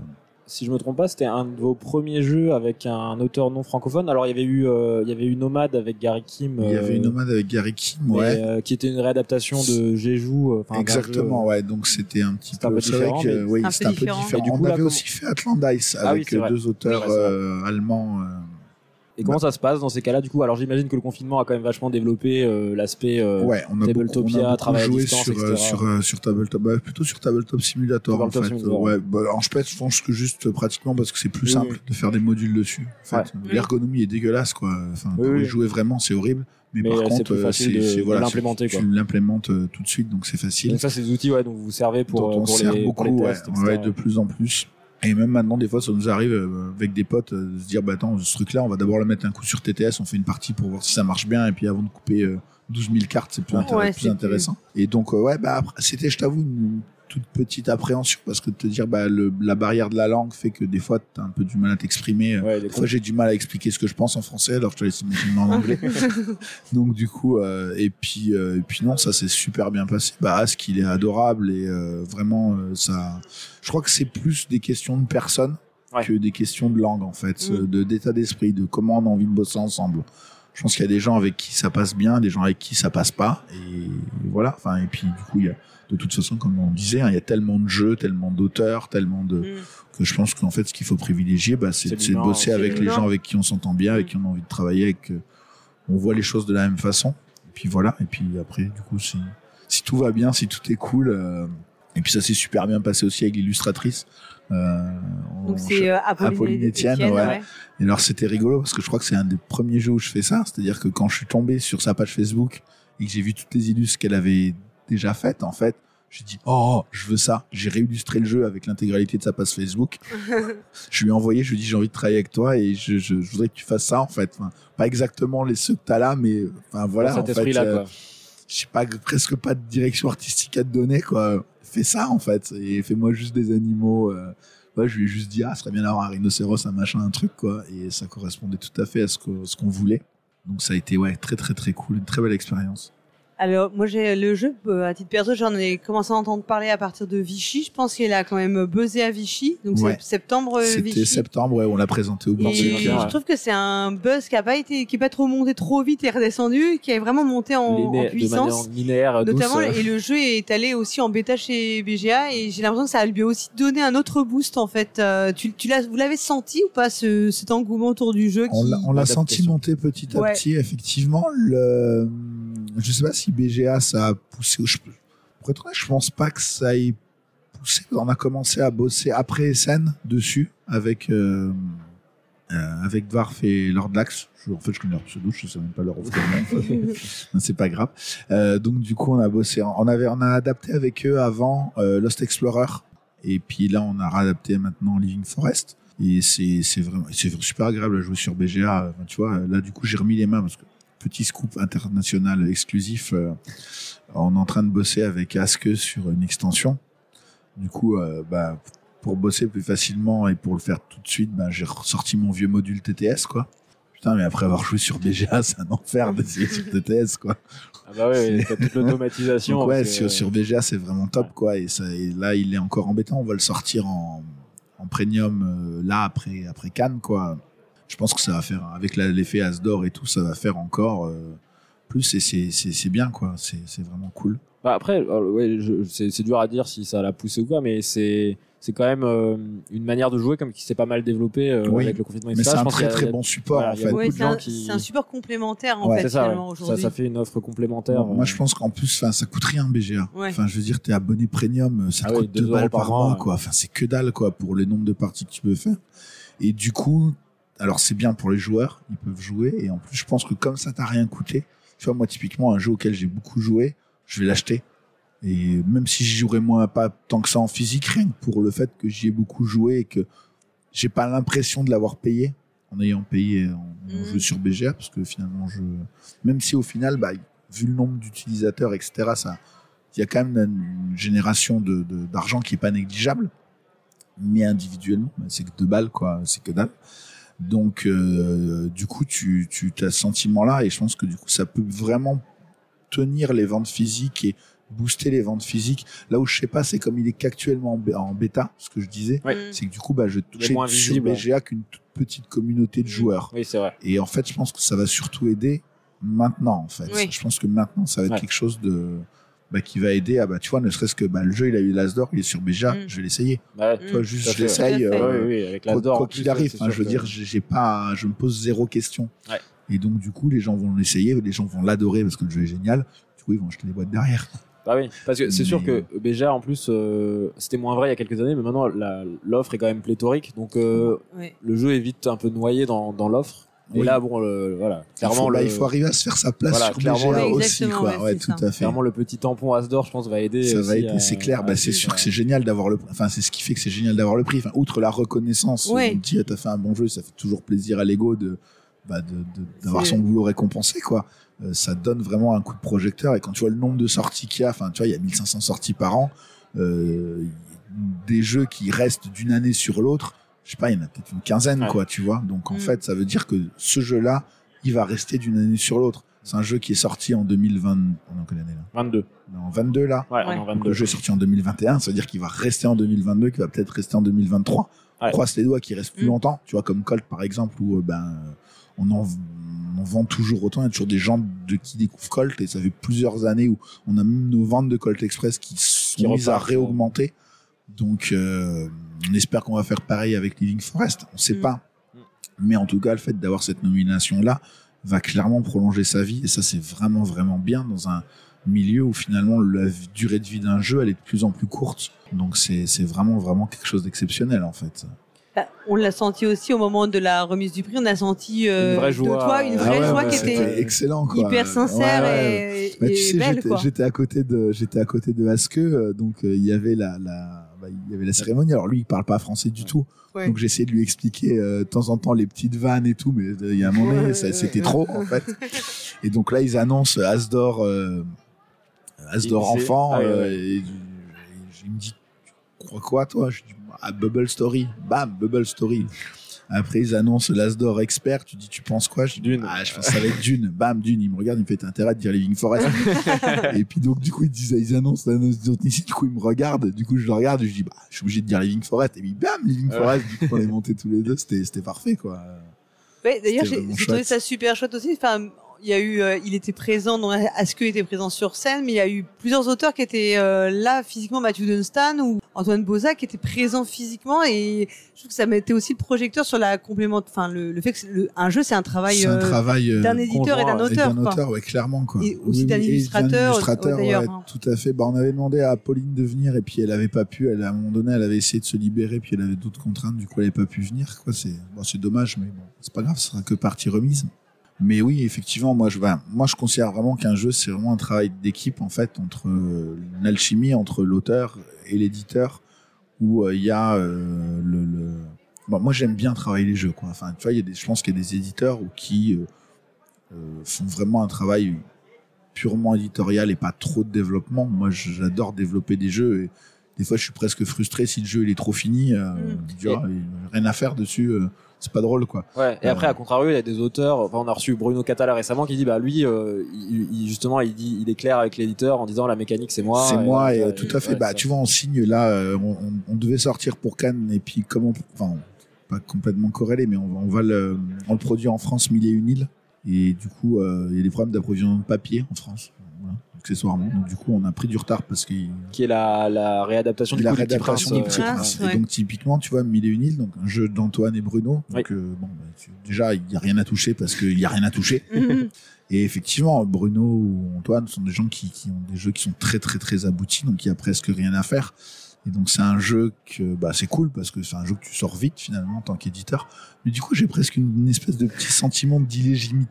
Speaker 2: si je me trompe pas, c'était un de vos premiers jeux avec un auteur non francophone. Alors il y avait eu, euh, il y avait eu Nomade avec Gary Kim.
Speaker 3: il y avait
Speaker 2: euh,
Speaker 3: une nomade avec Gary Kim,
Speaker 2: mais,
Speaker 3: ouais.
Speaker 2: euh, qui était une réadaptation de Jeju. euh,
Speaker 3: Exactement,
Speaker 2: jeu,
Speaker 3: ouais. Donc c'était un petit peu,
Speaker 2: peu
Speaker 3: c'est vrai
Speaker 2: différent,
Speaker 3: oui, c'était un peu
Speaker 1: différent.
Speaker 3: différent.
Speaker 2: Et du coup,
Speaker 3: On
Speaker 2: là,
Speaker 3: avait aussi fait Atlantis
Speaker 2: Ah oui,
Speaker 3: avec euh, deux auteurs euh, allemands.
Speaker 2: Et comment ça se passe dans ces cas-là Du coup, alors j'imagine que le confinement a quand même vachement développé euh, l'aspect. euh,
Speaker 3: ouais, on a beaucoup,
Speaker 2: Tabletopia,
Speaker 3: on a beaucoup
Speaker 2: travail à
Speaker 3: joué
Speaker 2: distance,
Speaker 3: sur, euh,
Speaker 2: etc.
Speaker 3: sur, sur Tabletop, bah, plutôt sur Tabletop Simulator
Speaker 2: Tabletop
Speaker 3: en fait.
Speaker 2: Simulator.
Speaker 3: Ouais, bah, en fait, je pense que juste pratiquement parce que c'est plus
Speaker 2: Oui,
Speaker 3: simple
Speaker 2: oui.
Speaker 3: de faire des modules dessus. En fait,
Speaker 2: Ouais.
Speaker 3: l'ergonomie est dégueulasse quoi. Enfin,
Speaker 2: Oui,
Speaker 3: pour y
Speaker 2: oui.
Speaker 3: jouer vraiment, c'est horrible. Mais,
Speaker 2: Mais,
Speaker 3: par
Speaker 2: euh, c'est
Speaker 3: contre,
Speaker 2: de
Speaker 3: voilà,
Speaker 2: l'implémenter,
Speaker 3: tu- l'implémentes tout de suite, donc c'est facile.
Speaker 2: Donc ça, c'est des outils ouais, dont vous vous servez pour,
Speaker 3: dont on
Speaker 2: pour
Speaker 3: sert
Speaker 2: les,
Speaker 3: beaucoup,
Speaker 2: pour les tests,
Speaker 3: ouais, de plus en plus. Et même maintenant, des fois, ça nous arrive euh, avec des potes euh, de se dire, bah attends, ce truc-là, on va d'abord le mettre un coup sur TTS, on fait une partie pour voir si ça marche bien, et puis avant de couper euh, 12 000 cartes, c'est plus,
Speaker 1: Ouais,
Speaker 3: plus- intéressant. Et donc, euh, ouais, bah après, c'était, je t'avoue, une toute petite appréhension, parce que de te dire, bah le, la barrière de la langue fait que des fois, t'as un peu du mal à t'exprimer.
Speaker 2: Ouais,
Speaker 3: des fois, j'ai du mal à expliquer ce que je pense en français, alors je te laisse imaginer en anglais. Donc du coup, euh, et puis euh, et puis non, ça s'est super bien passé. Bah Ask, il est adorable et euh, vraiment euh, ça. Je crois que c'est plus des questions de personnes
Speaker 2: Ouais.
Speaker 3: que des questions de langue en fait,
Speaker 1: Mm.
Speaker 3: de d'état d'esprit, de comment on a envie de bosser ensemble. Je pense qu'il y a des gens avec qui ça passe bien, des gens avec qui ça passe pas, et voilà. Enfin et puis du coup, il y a de toute façon, comme on disait, hein, il y a tellement de jeux, tellement d'auteurs, tellement de
Speaker 1: Mm.
Speaker 3: que je pense qu'en fait, ce qu'il faut privilégier, bah, c'est
Speaker 2: C'est
Speaker 3: c'est de bosser
Speaker 2: c'est
Speaker 3: avec les gens avec qui on s'entend bien, avec qui on a envie de travailler, avec que on voit les choses de la même façon. Et puis voilà. Et puis après, du coup, si, si tout va bien, si tout est cool, euh, et puis ça s'est super bien passé aussi avec l'illustratrice. Euh, on-
Speaker 1: Donc c'est euh, Apolline,
Speaker 3: Apolline Etienne,
Speaker 1: Etienne,
Speaker 3: ouais. et alors c'était rigolo parce que je crois que c'est un des premiers jeux où je fais ça, c'est-à-dire que quand je suis tombé sur sa page Facebook et que j'ai vu toutes les illus qu'elle avait déjà faites, en fait, J'ai dit oh je veux ça. J'ai réillustré le jeu avec l'intégralité de sa page Facebook. je lui ai envoyé, je lui ai dit j'ai envie de travailler avec toi et je, je, je voudrais que tu fasses ça en fait. Enfin, pas exactement les ceux que t'as là, mais enfin voilà.
Speaker 2: Dans
Speaker 3: en
Speaker 2: cet
Speaker 3: fait,
Speaker 2: esprit-là,
Speaker 3: euh,
Speaker 2: quoi.
Speaker 3: j'ai pas presque pas de direction artistique à te donner quoi. Fais ça en fait et fais-moi juste des animaux. Euh, je lui ai juste dit ah, ce serait bien d'avoir un rhinocéros, un machin, un truc quoi. Et ça correspondait tout à fait à ce que- ce qu'on voulait. Donc ça a été ouais très très très cool, une très belle expérience.
Speaker 1: Alors, moi, j'ai le jeu, euh, à titre perso, j'en ai commencé à entendre parler à partir de Vichy. Je pense qu'il a quand même buzzé à Vichy. Donc,
Speaker 3: Ouais.
Speaker 1: c'est septembre, euh,
Speaker 3: C'était septembre, ouais, on l'a présenté au
Speaker 2: ouais.
Speaker 1: je trouve que c'est un buzz qui a pas été, qui est pas trop monté trop vite et redescendu, qui est vraiment monté en, en
Speaker 2: Liné- de
Speaker 1: puissance.
Speaker 2: linéaire.
Speaker 1: Notamment,
Speaker 2: euh.
Speaker 1: et le jeu est allé aussi en bêta chez BGA et j'ai l'impression que ça lui a aussi donné un autre boost en fait. Euh, tu, tu l'as, vous l'avez senti ou pas ce, cet engouement autour du jeu
Speaker 3: On
Speaker 1: qui-
Speaker 3: l'a, on l'a
Speaker 2: Adaptation.
Speaker 3: senti monter petit à
Speaker 1: Ouais.
Speaker 3: petit, effectivement. Le, je sais pas si BGA ça a poussé. Je, pour être honnête, je pense pas que ça ait poussé. On a commencé à bosser après SN dessus avec euh, euh, avec Dwarf et Lord Lax. Je, en fait, je connais leur pseudo, je sais même pas leur nom. C'est pas grave. Euh, donc du coup, on a bossé. On avait, on a adapté avec eux avant euh, Lost Explorer, et puis là, on a réadapté maintenant Living Forest. Et c'est c'est vraiment c'est super agréable à jouer sur BGA. Enfin, tu vois, là du coup, j'ai remis les mains parce que petit scoop international exclusif. euh, on est en train de bosser avec Aske sur une extension. Du coup, euh, bah pour bosser plus facilement et pour le faire tout de suite, bah, j'ai ressorti mon vieux module TTS quoi. Putain, mais après avoir joué sur BGA, c'est un enfer d'essayer sur TTS quoi.
Speaker 2: Ah bah ouais, t'as toute l'automatisation.
Speaker 3: Ouais, sur, sur BGA, c'est vraiment top, quoi. Et, ça, et là, il est encore embêtant. On va le sortir en, en premium euh, là après après Cannes, quoi. Je pense que ça va faire avec l'effet Asdor et tout, ça va faire encore euh, plus. Et c'est c'est c'est bien, quoi. C'est c'est vraiment cool.
Speaker 2: Bah après, euh, ouais, je- c'est c'est dur à dire si ça l'a poussé ou quoi, mais c'est c'est quand même euh, une manière de jouer comme qui s'est pas mal développée euh,
Speaker 3: Oui.
Speaker 2: avec le confinement. et
Speaker 3: Mais
Speaker 2: ça.
Speaker 3: c'est un très
Speaker 2: a-
Speaker 3: très
Speaker 2: a-
Speaker 3: bon support,
Speaker 2: voilà,
Speaker 3: en fait.
Speaker 1: Ouais, c'est un,
Speaker 2: qui-
Speaker 1: c'est un support complémentaire en
Speaker 3: Ouais.
Speaker 1: fait
Speaker 2: ça,
Speaker 1: finalement
Speaker 2: ouais. ça,
Speaker 1: aujourd'hui.
Speaker 2: ça fait une offre complémentaire.
Speaker 3: Moi,
Speaker 2: euh,
Speaker 3: je pense qu'en plus, enfin, ça coûte rien BGA.
Speaker 1: Ouais.
Speaker 3: Enfin, je veux dire, t'es abonné premium, ça te
Speaker 2: Ah
Speaker 3: coûte
Speaker 2: deux
Speaker 3: 2 balles par
Speaker 2: par
Speaker 3: mois,
Speaker 2: mois,
Speaker 3: quoi. Enfin, c'est que dalle, quoi, pour le nombre de parties que tu peux faire. Et du coup, alors c'est bien pour les joueurs, ils peuvent jouer. Et en plus, je pense que comme ça t'a rien coûté, tu vois, moi, typiquement, un jeu auquel j'ai beaucoup joué, je vais l'acheter. Et même si j'y jouerais moins pas tant que ça en physique, rien que pour le fait que j'y ai beaucoup joué et que j'ai pas l'impression de l'avoir payé en ayant payé en, en
Speaker 1: Mhm.
Speaker 3: jeu sur BGA, parce que finalement, je, même si au final, bah, vu le nombre d'utilisateurs, etc., ça, il y a quand même une génération de, de- d'argent qui est pas négligeable, mais individuellement, bah, c'est que deux balles, quoi, c'est que dalle. Donc, euh, du coup, tu, tu as ce sentiment-là, et je pense que du coup, ça peut vraiment tenir les ventes physiques et booster les ventes physiques. Là où je sais pas, c'est comme il est qu'actuellement en, bêta, ce que je disais,
Speaker 2: Ouais.
Speaker 3: C'est que du coup, bah, je touchais
Speaker 2: moins
Speaker 3: sur
Speaker 2: visible.
Speaker 3: BGA qu'une toute petite communauté de joueurs.
Speaker 2: Oui, c'est vrai.
Speaker 3: Et en fait, je pense que ça va surtout aider maintenant, en fait.
Speaker 1: Oui.
Speaker 3: Je pense que maintenant, ça va être
Speaker 2: Ouais.
Speaker 3: quelque chose de bah, qui va aider à bah tu vois ne serait-ce que bah, le jeu il a eu l'as d'or il est sur BGA
Speaker 1: Mm.
Speaker 3: je vais l'essayer
Speaker 2: Ouais.
Speaker 1: Mm.
Speaker 3: tu vois juste je l'essaye euh,
Speaker 2: oui, oui, avec la
Speaker 3: quoi
Speaker 2: d'or,
Speaker 3: qu'il arrive je veux
Speaker 2: que-
Speaker 3: dire j'ai j'ai pas je me pose zéro question
Speaker 2: Ouais.
Speaker 3: et donc du coup les gens vont l'essayer les gens vont l'adorer parce que le jeu est génial du coup ils vont acheter les boîtes derrière
Speaker 2: Bah oui, parce que c'est sûr que BGA en plus euh, c'était moins vrai il y a quelques années, mais maintenant la- l'offre est quand même pléthorique, donc euh,
Speaker 1: Ouais.
Speaker 2: le jeu est vite un peu noyé dans, dans l'offre. Et
Speaker 3: Oui.
Speaker 2: là, bon, le- voilà,
Speaker 3: il
Speaker 2: clairement,
Speaker 3: faut, bah,
Speaker 2: le,
Speaker 3: il faut arriver à se faire sa place
Speaker 2: Voilà,
Speaker 3: sur
Speaker 2: clairement,
Speaker 1: Ouais,
Speaker 3: aussi
Speaker 1: exactement,
Speaker 3: quoi
Speaker 1: ouais,
Speaker 3: tout
Speaker 1: ça.
Speaker 3: à fait
Speaker 2: clairement le petit tampon Asdor, je pense, va aider.
Speaker 3: ça va aider c'est clair bah, c'est sûr que c'est génial d'avoir le enfin c'est ce qui fait que c'est génial d'avoir le prix enfin outre la reconnaissance
Speaker 1: Ouais.
Speaker 3: on te dit ah, t'as fait un bon jeu ça fait toujours plaisir à l'ego de bah, d'avoir son boulot récompensé quoi Euh, ça donne vraiment un coup de projecteur et quand tu vois le nombre de sorties qu'il y a enfin tu vois il y a 1500 sorties par an euh, des jeux qui restent d'une année sur l'autre je sais pas il y en a peut-être une quinzaine
Speaker 2: Ouais.
Speaker 3: quoi tu vois donc en
Speaker 1: Mm.
Speaker 3: fait ça veut dire que ce jeu là il va rester d'une année sur l'autre c'est un jeu qui est sorti en 2020 on est en quelle année là?
Speaker 2: 22.
Speaker 3: On est en 22 là
Speaker 2: Ouais,
Speaker 1: Ouais.
Speaker 2: on est en
Speaker 3: donc
Speaker 2: 22.
Speaker 3: le jeu est sorti en 2021, ça veut dire qu'il va rester en 2022, qu'il va peut-être rester en 2023.
Speaker 2: Ouais.
Speaker 3: On croise les doigts qu'il reste plus
Speaker 1: Mm.
Speaker 3: longtemps, tu vois, comme Colt par exemple, où euh, ben on en, on en vend toujours autant. Il y a toujours des gens de qui découvrent Colt et ça fait plusieurs années où on a même nos ventes de Colt Express qui sont
Speaker 2: Qui
Speaker 3: mises à réaugmenter. Donc euh, on espère qu'on va faire pareil avec Living Forest. On sait
Speaker 1: Mm.
Speaker 3: pas, mais en tout cas le fait d'avoir cette nomination là va clairement prolonger sa vie et ça c'est vraiment vraiment bien dans un milieu où finalement la durée de vie d'un jeu elle est de plus en plus courte donc c'est vraiment vraiment quelque chose d'exceptionnel en fait
Speaker 1: Bah, on l'a senti aussi au moment de la remise du prix. On a senti euh,
Speaker 2: Une vraie
Speaker 1: de
Speaker 2: joie.
Speaker 1: toi une
Speaker 2: Ah
Speaker 1: vraie
Speaker 3: ouais,
Speaker 1: joie
Speaker 3: bah,
Speaker 1: qui était
Speaker 3: excellent, quoi.
Speaker 1: hyper sincère
Speaker 3: Ouais, ouais.
Speaker 1: et,
Speaker 3: Bah,
Speaker 1: et
Speaker 3: tu sais,
Speaker 1: belle.
Speaker 3: j'étais- à côté de, j'étais à côté de Aske, euh, donc euh, il y avait la, la, il y avait la cérémonie. Alors lui, il parle pas français du tout,
Speaker 1: Ouais.
Speaker 3: donc j'essayais de lui expliquer euh, de temps en temps les petites vannes et tout, mais euh, il y a un moment,
Speaker 1: Ouais,
Speaker 3: c'était trop en fait. Et donc là, ils annoncent Asdor, euh, Asdor
Speaker 2: Il-
Speaker 3: enfant,
Speaker 2: ah
Speaker 3: et, et il me dit, tu crois quoi toi? Je dis, ah, Bubble Story, bam, Bubble Story. Après, ils annoncent l'Asdor expert. Tu dis, tu penses quoi? Je dis,
Speaker 2: Dune.
Speaker 3: Ah, je pense que ça va être Dune. Bam, Dune. Il me regarde, il me fait, t'as intérêt de dire Living Forest. et puis, donc, du coup, ils disent, ils annoncent l'annonce ici. Du coup, il me regarde. Du coup, je le regarde. Je dis, bah, je suis obligé de dire Living Forest. Et puis, bam, Living. Forest. Du coup, on est montés tous les deux. C'était, c'était parfait, quoi.
Speaker 1: Ouais, D'ailleurs, j'ai trouvé ça super chouette aussi. Enfin, il y a eu, euh, il était présent, donc Aske était présent sur scène, mais il y a eu plusieurs auteurs qui étaient euh, là physiquement, Mathieu Dunstan ou Antoine Boza qui étaient présents physiquement, et je trouve que ça mettait aussi le projecteur sur la complément, enfin le, le fait que c'est- le- un jeu c'est un travail,
Speaker 3: C'est un
Speaker 1: euh,
Speaker 3: travail, euh,
Speaker 1: d'un éditeur et d'un
Speaker 2: conjoint,
Speaker 3: Et
Speaker 1: auteur.
Speaker 3: d'un auteur, ouais, clairement, quoi.
Speaker 1: Et aussi d'un illustrateur,
Speaker 3: illustrateur,
Speaker 1: ouais, d'ailleurs,
Speaker 3: ouais,
Speaker 1: hein.
Speaker 3: tout à fait. Bah, on avait demandé à Pauline de venir et puis elle avait pas pu. Elle, à un moment donné, elle avait essayé de se libérer puis elle avait d'autres contraintes. Du coup, elle avait pas pu venir, quoi. C'est, bon, c'est dommage, mais bon, c'est pas grave, ce sera que partie remise. Mais oui, effectivement, moi, je, ben, moi, je considère vraiment qu'un jeu, c'est vraiment un travail d'équipe, en fait, entre euh, une alchimie entre l'auteur et l'éditeur, où euh, il y a euh, le, le... Bon, moi, j'aime bien travailler les jeux, quoi. Enfin, tu vois, il y a des, je pense qu'il y a des éditeurs où, qui euh, euh, font vraiment un travail purement éditorial et pas trop de développement. Moi, j'adore développer des jeux et des fois, je suis presque frustré si le jeu il est trop fini. Euh,
Speaker 1: Mm.
Speaker 3: tu vois, a rien à faire dessus. Euh, c'est pas drôle, quoi.
Speaker 2: Ouais. Et après,
Speaker 3: Euh,
Speaker 2: à contrario, il y a des auteurs. Enfin, on a reçu Bruno Catala récemment qui dit, bah lui, euh, il, justement, il dit, il est clair avec l'éditeur en disant la mécanique c'est moi.
Speaker 3: C'est moi et
Speaker 2: euh,
Speaker 3: euh, tout à fait.
Speaker 2: ouais,
Speaker 3: bah, tu vois, on signe là. euh, on, on- on devait sortir pour Cannes et puis comment, enfin, pas complètement corrélé, mais on, va- on va le, on le produit en France mille et une îles. Et du coup, euh, il y a des problèmes d'approvisionnement de papier en France, accessoirement. Donc du coup, on a pris du retard parce qu'il
Speaker 2: qui est la, la réadaptation du
Speaker 3: la
Speaker 2: coup, Petit
Speaker 3: réadaptation du Petit Prince.
Speaker 1: ouais.
Speaker 3: Et donc typiquement, tu vois, Mille et une îles, donc un jeu d'Antoine et Bruno. Donc euh, bon, bah, tu- déjà, il y a rien à toucher parce qu'il y a rien à toucher.
Speaker 1: Mhm.
Speaker 3: Et effectivement, Bruno ou Antoine sont des gens qui, qui ont des jeux qui sont très très très aboutis, donc il y a presque rien à faire. Et donc c'est un jeu que bah c'est cool parce que c'est un jeu que tu sors vite finalement en tant qu'éditeur. Mais du coup j'ai presque une, une espèce de petit sentiment d'illégitimité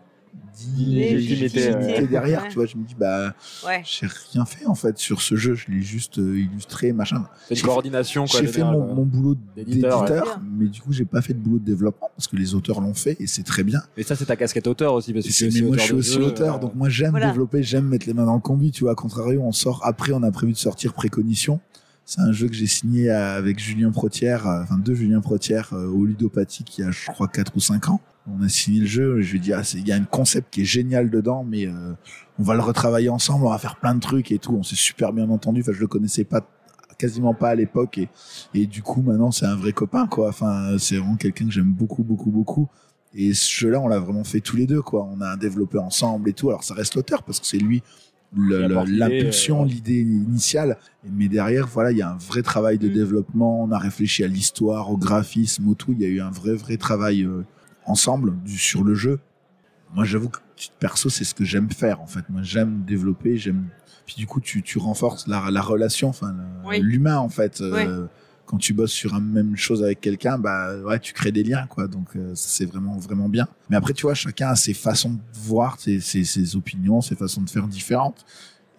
Speaker 2: Légitimité,
Speaker 1: ouais.
Speaker 3: derrière.
Speaker 1: Ouais.
Speaker 3: Tu vois, je me dis bah
Speaker 1: Ouais.
Speaker 3: j'ai rien fait en fait sur ce jeu. Je l'ai juste euh, illustré machin.
Speaker 2: C'est une
Speaker 3: J'ai fait-
Speaker 2: coordination quoi.
Speaker 3: J'ai fait
Speaker 2: générale,
Speaker 3: mon, boulot
Speaker 2: D'éditeur,
Speaker 3: mais du coup j'ai pas fait de boulot de développement parce que les auteurs l'ont fait et c'est très bien.
Speaker 2: Et ça, c'est ta casquette auteur aussi parce que
Speaker 3: C'est- mais moi, je suis aussi
Speaker 2: jeu,
Speaker 3: auteur,
Speaker 2: euh,
Speaker 3: donc moi, j'aime
Speaker 1: Voilà.
Speaker 3: développer, j'aime mettre les mains dans le combi, tu vois. À contrario, on sort, après, on a prévu de sortir Précognition. C'est un jeu que j'ai signé euh, avec Julien Protière, euh, enfin, deux Julien Protière euh, au Ludopathie qui a, je crois, 4 ou 5 ans. On a signé le jeu, je lui ai dit, ah, il y a un concept qui est génial dedans, mais euh, on va le retravailler ensemble, on va faire plein de trucs et tout. On s'est super bien entendu, enfin, je le connaissais pas quasiment pas à l'époque et, et du coup maintenant c'est un vrai copain quoi enfin c'est vraiment quelqu'un que j'aime beaucoup beaucoup beaucoup et ce jeu-là, on l'a vraiment fait tous les deux, quoi. On a développé ensemble et tout. Alors, ça reste l'auteur parce que c'est lui l'impulsion,
Speaker 2: euh,
Speaker 3: l'idée initiale. Mais derrière, voilà, il y a un vrai travail de
Speaker 1: Mm.
Speaker 3: développement. On a réfléchi à l'histoire, au graphisme, au tout. Il y a eu un vrai, vrai travail euh, ensemble du, sur le jeu. Moi, j'avoue que perso, c'est ce que j'aime faire, en fait. Moi, j'aime développer, j'aime. Puis du coup, tu, tu renforces la, la relation, enfin,
Speaker 1: Oui.
Speaker 3: l'humain, en fait. Euh, quand tu bosses sur une même chose avec quelqu'un, bah ouais, tu crées des liens, quoi. Donc euh, ça, c'est vraiment vraiment bien. Mais après, tu vois, chacun a ses façons de voir, ses, ses, ses opinions, ses façons de faire différentes.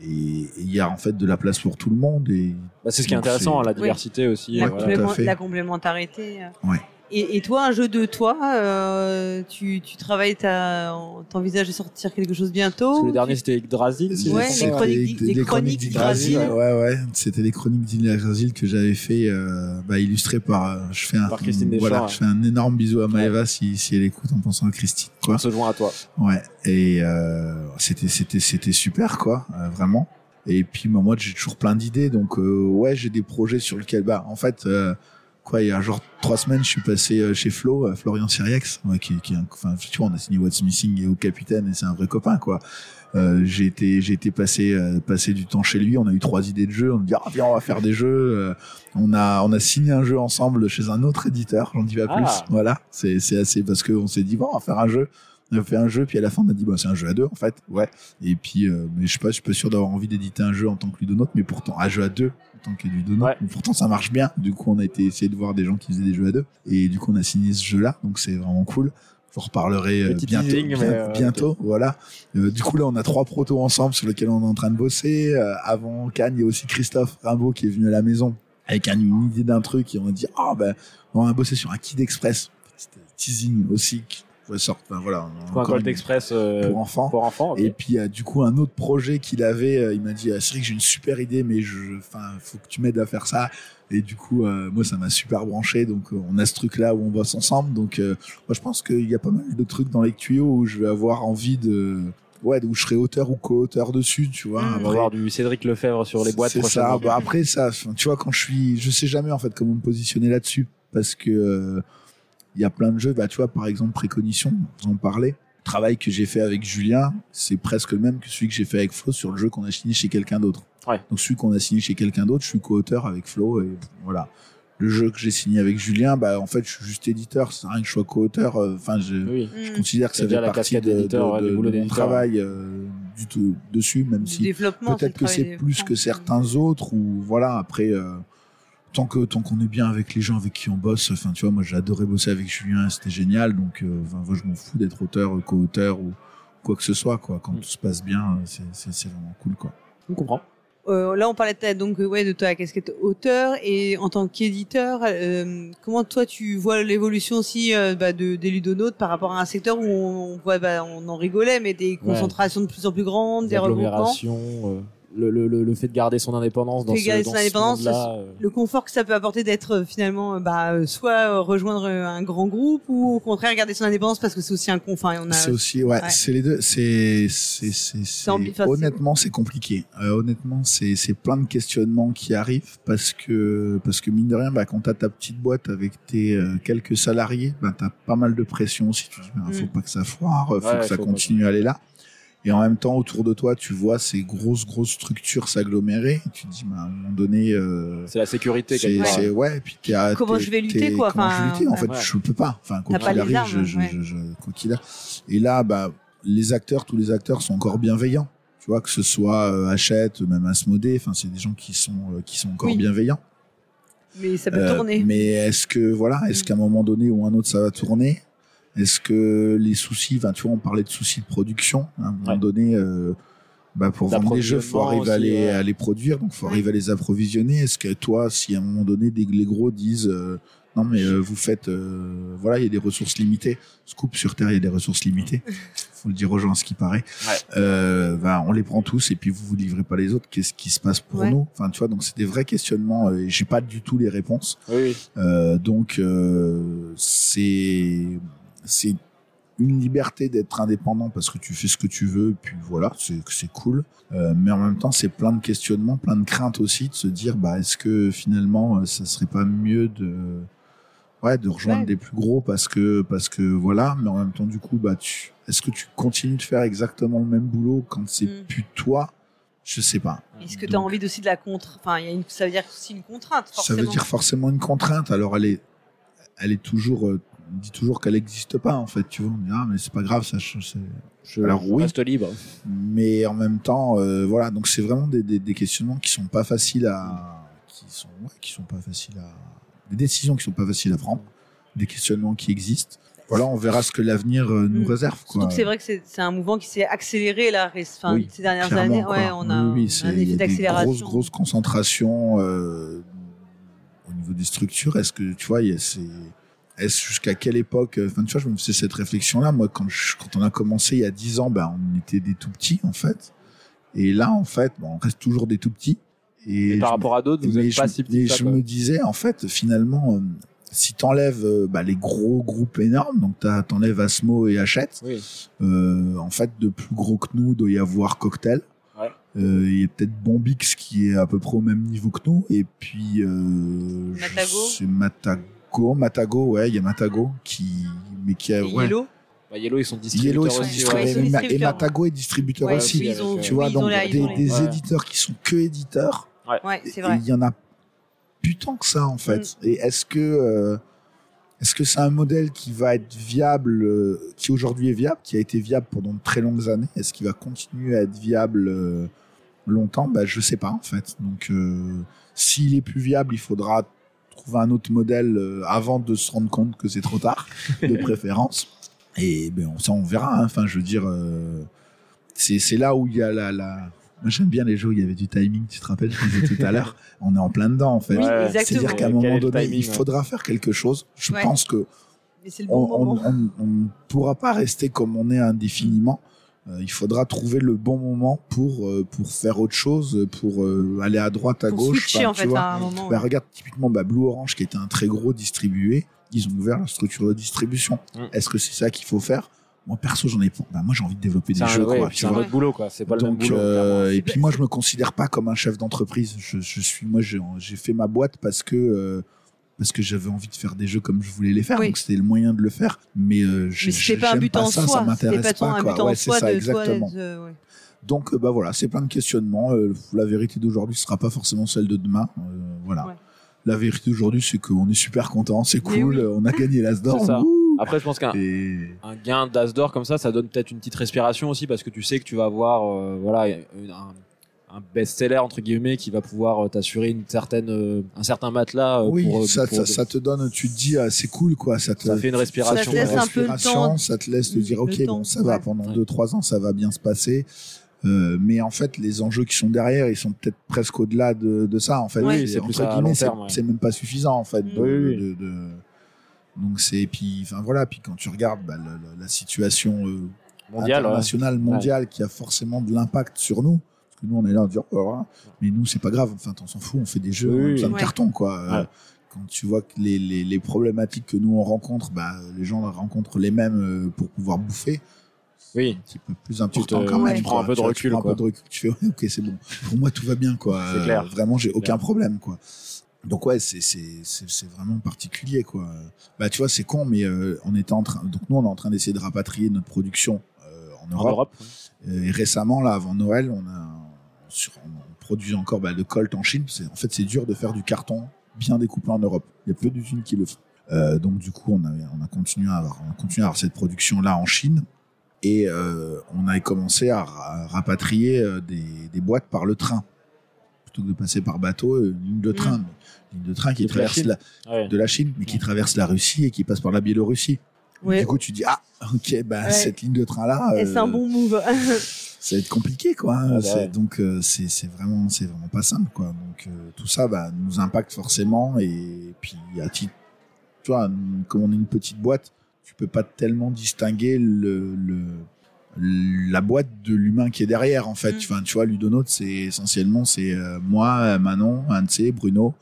Speaker 3: Et il y a en fait de la place pour tout le monde. Et
Speaker 2: bah, c'est ce qui est intéressant, la diversité aussi.
Speaker 1: La,
Speaker 2: voilà.
Speaker 3: fait.
Speaker 1: la complémentarité. euh.
Speaker 3: Ouais.
Speaker 1: Et, et toi, un jeu de toi, euh, tu, tu travailles, t'as- t'envisages de sortir quelque chose bientôt
Speaker 2: Parce que le
Speaker 1: Tu-
Speaker 2: dernier c'était Yggdrasil. si je
Speaker 1: Ouais, les chroniques- les chroniques
Speaker 3: d'Yggdrasil. Ouais, ouais. C'était les chroniques d'Yggdrasil que j'avais fait, euh, bah, illustrées par. euh, je fais un.
Speaker 2: Par Christine Deschamps,
Speaker 3: Voilà,
Speaker 2: ouais.
Speaker 3: je fais un énorme bisou à Maëva si, si elle écoute en pensant à Christine. Quoi.
Speaker 2: On se joint à toi.
Speaker 3: Ouais, et euh, c'était c'était c'était super quoi, euh, vraiment. Et puis bah, moi j'ai toujours plein d'idées, donc euh, ouais j'ai des projets sur lesquels bah en fait euh, quoi il y a genre trois semaines je suis passé euh, chez Flo, euh, Florian Siriex, ouais, qui, qui un- enfin tu vois on a signé What's Missing et au capitaine et c'est un vrai copain quoi. Euh, j'ai été j'ai été passé euh, passer du temps chez lui, on a eu trois idées de jeux, on a dit ah viens on va faire des jeux, Euh, on a on a signé un jeu ensemble chez un autre éditeur, j'en dis pas plus.
Speaker 2: Ah.
Speaker 3: Voilà, c'est c'est assez parce que on s'est dit bon on va faire un jeu On a fait un jeu, puis à la fin, on a dit, bah, c'est un jeu à deux, en fait. Ouais. Et puis, euh, mais je sais pas, je suis pas sûr d'avoir envie d'éditer un jeu en tant que ludonote, mais pourtant, un jeu à deux, en tant que ludonote.
Speaker 2: Ouais.
Speaker 3: Mais pourtant, ça marche bien. Du coup, on a été essayer de voir des gens qui faisaient des jeux à deux. Et du coup, on a signé ce jeu-là. Donc, c'est vraiment cool. Je vous reparlerai euh, bientôt.
Speaker 2: teasing,
Speaker 3: bien-
Speaker 2: euh,
Speaker 3: bientôt, voilà. Euh, du coup, là, on a trois protos ensemble sur lesquels on est en train de bosser. Euh, avant Cannes, il y a aussi Christophe Rimbaud qui est venu à la maison avec un- une idée d'un truc et on a dit, ah, ben, on va bosser sur un Kid Express. C'était teasing aussi pourrait sortir. Enfin, voilà.
Speaker 2: Pour un Colt
Speaker 3: une-
Speaker 2: Express euh,
Speaker 3: pour enfants.
Speaker 2: pour enfants. ok.
Speaker 3: Et puis euh, du coup un autre projet qu'il avait, euh, il m'a dit ah, j'ai une super idée mais je, enfin faut que tu m'aides à faire ça. Et du coup euh, moi ça m'a super branché donc euh, on a ce truc là où on bosse ensemble donc euh, moi je pense qu'il y a pas mal de trucs dans les tuyaux où je vais avoir envie de ouais où je serai auteur ou co-auteur dessus tu vois.
Speaker 1: Mm.
Speaker 2: On va avoir du Cédric Lefebvre sur les boîtes
Speaker 3: c'est ça. Bah, après ça, tu vois, quand je suis, je sais jamais en fait comment me positionner là-dessus parce que euh, il y a plein de jeux. Bah, tu vois, par exemple, Précognition, vous en parlez. Le travail que j'ai fait avec Julien, c'est presque le même que celui que j'ai fait avec Flo sur le jeu qu'on a signé chez quelqu'un d'autre.
Speaker 2: Ouais.
Speaker 3: Donc celui qu'on a signé chez quelqu'un d'autre, je suis co-auteur avec Flo et voilà. Le jeu que j'ai signé avec Julien, bah en fait, je suis juste éditeur. C'est rien que je sois co-auteur. euh, Enfin, je,
Speaker 2: Oui.
Speaker 3: je
Speaker 1: Mm.
Speaker 3: considère que
Speaker 2: C'est
Speaker 3: ça
Speaker 2: déjà
Speaker 3: fait
Speaker 2: la
Speaker 3: partie de, de,
Speaker 2: ouais,
Speaker 3: de- de mon travail euh, du tout dessus, même
Speaker 1: Du
Speaker 3: si peut-être que c'est plus que certains autres ou voilà après euh, tant que tant qu'on est bien avec les gens avec qui on bosse enfin tu vois moi j'ai adoré bosser avec Julien c'était génial donc euh, enfin moi, je m'en fous d'être auteur co-auteur ou quoi que ce soit quoi quand
Speaker 2: Mm.
Speaker 3: tout se passe bien euh, c'est c'est c'est vraiment cool quoi
Speaker 2: On comprend.
Speaker 1: Euh, là, on parlait de ta, donc euh, ouais de ta casquette auteur et en tant qu'éditeur, euh, comment toi tu vois l'évolution aussi euh, bah, de des ludonautes par rapport à un secteur où on, on voit, bah, on en rigolait, mais des concentrations de plus en plus grandes, des regroupements?
Speaker 2: Le, le, le, le fait de garder son indépendance dans ce,
Speaker 1: garder
Speaker 2: dans
Speaker 1: son
Speaker 2: ce
Speaker 1: indépendance,
Speaker 2: monde-là, euh,
Speaker 1: Le confort que ça peut apporter d'être euh, finalement euh, bah, soit rejoindre un grand groupe ou au contraire garder son indépendance parce que c'est aussi un confort. On a
Speaker 3: c'est aussi ouais,
Speaker 1: ouais.
Speaker 3: c'est les deux c'est
Speaker 1: enfin,
Speaker 3: honnêtement c'est compliqué Euh, honnêtement c'est c'est plein de questionnements qui arrivent parce que parce que mine de rien bah quand t'as ta petite boîte avec tes euh, quelques salariés bah t'as pas mal de pression si tu dis bah, faut
Speaker 1: Mm.
Speaker 3: pas que ça foire faut
Speaker 2: Ouais,
Speaker 3: que ça
Speaker 2: faut pas-
Speaker 3: continue à aller là et en même temps autour de toi tu vois ces grosses grosses structures s'agglomérer tu te dis bah, à un moment donné euh,
Speaker 2: c'est la sécurité
Speaker 3: c'est c'est- ouais et puis t'es
Speaker 1: Comment
Speaker 3: t'es-
Speaker 1: je vais lutter, quoi,
Speaker 3: comment je vais lutter en
Speaker 1: ouais.
Speaker 3: fait
Speaker 2: Ouais.
Speaker 3: je peux pas enfin quoi qu'il arrive
Speaker 1: armes,
Speaker 3: je, je,
Speaker 1: ouais.
Speaker 3: je, je- quoi qu'il arrive et là bah les acteurs tous les acteurs sont encore bienveillants tu vois que ce soit euh, Hachette même Asmodée enfin c'est des gens qui sont euh, qui sont encore
Speaker 1: Oui.
Speaker 3: bienveillants
Speaker 1: mais ça peut
Speaker 3: Euh,
Speaker 1: tourner.
Speaker 3: mais est-ce que voilà est-ce
Speaker 1: Mm.
Speaker 3: qu'à un moment donné ou un autre ça va tourner? Est-ce que les soucis enfin tu vois on parlait de soucis de production à un moment
Speaker 2: Ouais.
Speaker 3: donné euh, bah pour vendre des jeux faut arriver à les,
Speaker 2: ouais.
Speaker 3: à les produire donc faut
Speaker 1: Ouais.
Speaker 3: arriver à les approvisionner est-ce que toi si à un moment donné des, les gros disent euh, non mais euh, vous faites euh, voilà il y a des ressources limitées scoop sur terre il y a des ressources limitées faut le dire aux gens ce qui paraît
Speaker 2: Ouais.
Speaker 3: euh, bah, on les prend tous et puis vous vous livrez pas les autres qu'est-ce qui se passe pour
Speaker 1: Ouais.
Speaker 3: nous? Enfin tu vois donc c'est des vrais questionnements euh, et j'ai pas du tout les réponses
Speaker 2: Oui, oui.
Speaker 3: euh, donc euh, c'est c'est une liberté d'être indépendant parce que tu fais ce que tu veux, puis voilà, c'est cool. Euh, mais en même temps, c'est plein de questionnements, plein de craintes aussi de se dire, bah est-ce que finalement, euh, ça serait pas mieux de ouais de rejoindre
Speaker 1: Ouais.
Speaker 3: des plus gros parce que parce que voilà, mais en même temps du coup, bah tu est-ce que tu continues de faire exactement le même boulot quand c'est
Speaker 1: Mm.
Speaker 3: plus toi? Je sais pas.
Speaker 1: Est-ce que tu as envie aussi de la contre Enfin, y a une... ça veut dire aussi une contrainte,
Speaker 3: Ça
Speaker 1: forcément.
Speaker 3: veut dire forcément une contrainte. Alors elle est, elle est toujours, euh, dit toujours qu'elle n'existe pas en fait. Tu vois, on dit ah mais c'est pas grave, ça. je- Alors, oui.
Speaker 2: reste libre.
Speaker 3: Mais en même temps, euh, voilà. Donc c'est vraiment des, des, des questionnements qui sont pas faciles à, qui sont, ouais, qui sont pas faciles à, des décisions qui sont pas faciles à prendre, des questionnements qui existent. Voilà, on verra ce que l'avenir euh, nous
Speaker 1: Mm.
Speaker 3: réserve. Quoi.
Speaker 1: Surtout que c'est vrai que c'est c'est un mouvement qui s'est accéléré là,
Speaker 3: Oui,
Speaker 1: ces dernières années. Ouais, on a,
Speaker 3: Oui, oui,
Speaker 1: on a
Speaker 3: c'est-
Speaker 1: un effet d'accélération.
Speaker 3: grosses, grosses concentrations euh, au niveau des structures. Est-ce que tu vois, il y a ces- est-ce jusqu'à quelle époque Enfin, tu vois, je me faisais cette réflexion-là. Moi, quand, je- quand on a commencé il y a 10 ans, ben, on était des tout petits en fait. Et là, en fait, bon, on reste toujours des tout petits. Et,
Speaker 2: Et par rapport à d'autres, vous n'êtes pas si
Speaker 3: mais
Speaker 2: petit. que ça,
Speaker 3: je
Speaker 2: quoi.
Speaker 3: me disais, en fait, finalement, euh, si t'enlèves euh, bah, les gros groupes énormes, donc t'enlèves Asmo et Hachette,
Speaker 2: Oui.
Speaker 3: euh, en fait, de plus gros que nous, il doit y avoir Cocktail.
Speaker 2: Ouais.
Speaker 3: Euh, Il y a peut-être Bombix qui est à peu près au même niveau que nous. Et puis. Euh, je-
Speaker 1: Matago
Speaker 3: C'est Matago. Ouais, il y a Matago qui. Mais qui a.
Speaker 1: Et
Speaker 3: ouais.
Speaker 1: Yellow,
Speaker 2: Bah, Yellow, ils sont distributeurs
Speaker 3: Yellow, ils sont
Speaker 1: ouais,
Speaker 3: et. Matago est distributeur
Speaker 1: ouais,
Speaker 3: aussi.
Speaker 1: ils ont,
Speaker 3: Tu vois,
Speaker 1: ont
Speaker 3: donc
Speaker 1: la-
Speaker 3: des,
Speaker 1: ont
Speaker 3: éditeurs qui sont que éditeurs.
Speaker 1: Ouais, c'est
Speaker 3: Et
Speaker 1: vrai.
Speaker 3: il y en a plus tant que ça, en fait.
Speaker 1: Mm.
Speaker 3: Et est-ce que, euh, Est-ce que c'est un modèle qui va être viable, euh, qui aujourd'hui est viable, qui a été viable pendant de très longues années? Est-ce qu'il va continuer à être viable euh, longtemps? Bah, Je sais pas en fait. Donc euh, s'il est plus viable, il faudra trouver un autre modèle euh, avant de se rendre compte que c'est trop tard, de préférence. Et ben, ça, on verra. hein. Enfin, je veux dire, euh, c'est là où il y a la... la... Moi, j'aime bien les jeux où il y avait du timing, tu te rappelles, je disais tout à l'heure? On est en plein dedans, en fait.
Speaker 2: Ouais.
Speaker 3: C'est-à-dire qu'à un moment donné,
Speaker 2: timing,
Speaker 3: il
Speaker 2: ouais.
Speaker 3: faudra faire quelque chose. Je
Speaker 1: Ouais.
Speaker 3: pense que
Speaker 1: Mais c'est le
Speaker 3: on,
Speaker 1: bon
Speaker 3: ne pourra pas rester comme on est indéfiniment. Il faudra trouver le bon moment pour euh, pour faire autre chose, pour euh, aller à droite, à
Speaker 1: Pour
Speaker 3: gauche.
Speaker 1: switcher
Speaker 3: Enfin,
Speaker 1: en
Speaker 3: tu
Speaker 1: fait
Speaker 3: vois.
Speaker 1: à un moment.
Speaker 3: Bah, regarde typiquement bah, Blue Orange qui était un très gros distribué, ils ont ouvert la structure de distribution.
Speaker 2: Mm.
Speaker 3: Est-ce que c'est ça qu'il faut faire? Moi perso j'en ai pas. Bah, moi j'ai envie de développer des jeux.
Speaker 2: ouais, c'est un autre boulot, quoi. C'est pas le même boulot.
Speaker 3: euh, et puis moi, je me considère pas comme un chef d'entreprise. Je, je suis, moi, j'ai j'ai fait ma boîte parce que euh, parce que j'avais envie de faire des jeux comme je voulais les faire.
Speaker 1: Oui.
Speaker 3: Donc c'était le moyen de le faire. Mais euh, je-
Speaker 1: Mais c'était pas un but en
Speaker 3: ça,
Speaker 1: soi.
Speaker 3: ça m'intéresse
Speaker 1: pas
Speaker 3: quoi.
Speaker 1: en
Speaker 3: Ouais, c'est ça,
Speaker 1: de toi
Speaker 3: exactement.
Speaker 1: euh, ouais.
Speaker 3: Donc euh, bah voilà, c'est plein de questionnements. Euh, la vérité d'aujourd'hui sera pas forcément celle de demain. Euh, voilà.
Speaker 1: Ouais.
Speaker 3: La vérité d'aujourd'hui, c'est qu'on est super content, c'est cool,
Speaker 1: oui.
Speaker 3: on a gagné l'As d'or.
Speaker 2: C'est ça.
Speaker 3: wouh
Speaker 2: Après, je pense qu'un
Speaker 3: Et
Speaker 2: un gain d'as d'or comme ça, ça donne peut-être une petite respiration aussi parce que tu sais que tu vas avoir euh, voilà une- un, un best-seller entre guillemets qui va pouvoir euh, t'assurer une certaine euh, un certain matelas euh,
Speaker 3: oui,
Speaker 2: pour,
Speaker 3: ça,
Speaker 2: pour-
Speaker 3: ça, ça te donne, tu te dis, ah, c'est cool quoi. Ça, te,
Speaker 2: Ça fait une respiration,
Speaker 1: Ça te laisse
Speaker 2: ouais.
Speaker 1: un peu le temps.
Speaker 3: Ça te laisse te dire, ok,
Speaker 1: temps,
Speaker 3: bon, ça va,
Speaker 1: ouais.
Speaker 3: pendant
Speaker 2: Ouais.
Speaker 3: 2-3 ans, ça va bien se passer. Euh, mais en fait, les enjeux qui sont derrière, ils sont peut-être presque au-delà de, de ça. En fait,
Speaker 2: Oui, c'est ouais.
Speaker 3: même pas suffisant en fait. de-
Speaker 2: Oui, oui.
Speaker 3: de- de- Donc c'est puis, enfin voilà, puis quand tu regardes bah, le- le- la situation euh,
Speaker 2: mondial. ouais.
Speaker 3: internationale, mondiale, qui a forcément de l'impact sur nous. Que nous, on est là, on dit, oh, voilà. mais nous, c'est pas grave. Enfin, on s'en fout, on fait des jeux,
Speaker 2: Oui,
Speaker 3: on a
Speaker 2: oui.
Speaker 3: de carton, quoi. Euh. Quand tu vois que les, les, les problématiques que nous on rencontre, bah, les gens rencontrent les mêmes euh, pour pouvoir bouffer.
Speaker 2: Oui.
Speaker 3: Un petit peu plus important
Speaker 2: te-
Speaker 3: quand même.
Speaker 1: tu
Speaker 2: prends un peu de recul,
Speaker 3: Tu prends un peu de recul. Tu fais, ok, c'est bon. Pour moi, tout va bien, quoi.
Speaker 2: C'est
Speaker 3: Euh,
Speaker 2: clair.
Speaker 3: Vraiment, j'ai
Speaker 2: C'est
Speaker 3: aucun problème, quoi. Donc ouais, c'est c'est c'est c'est vraiment particulier quoi. Bah tu vois, c'est con, mais euh, on était en train. Donc nous, on est en train d'essayer de rapatrier notre production euh, en
Speaker 2: En
Speaker 3: Europe. Euh, Et récemment, là, avant Noël, on a sur, on produit encore bah, le Colt en Chine. C'est- En fait, c'est dur de faire du carton bien découpé en Europe. Il y a peu d'usines qui le font. Euh, donc du coup, on a, on a continué à avoir, on a continué à avoir cette production là en Chine. Et euh, on a commencé à, ra- à rapatrier euh, des, des boîtes par le train plutôt que de passer par bateau, une ligne de train, une ligne de train qui traverse la,
Speaker 2: Ouais.
Speaker 3: de la Chine, mais qui traverse la Russie et qui passe par la Biélorussie.
Speaker 1: Ouais.
Speaker 3: Du coup, tu dis ah ok, bah
Speaker 1: Ouais.
Speaker 3: cette ligne de train là,
Speaker 1: Et c'est un bon move.
Speaker 3: ça va être compliqué quoi.
Speaker 2: Ah bah ouais.
Speaker 3: Donc euh, c'est vraiment c'est vraiment pas simple quoi. Donc euh, tout ça bah, nous impacte forcément et puis à titre, tu vois, comme on est une petite boîte, tu peux pas tellement distinguer le, le la boîte de l'humain qui est derrière en fait.
Speaker 1: Mm.
Speaker 3: Enfin, tu vois, Ludonote c'est essentiellement c'est euh, moi, Manon, Anse, Bruno.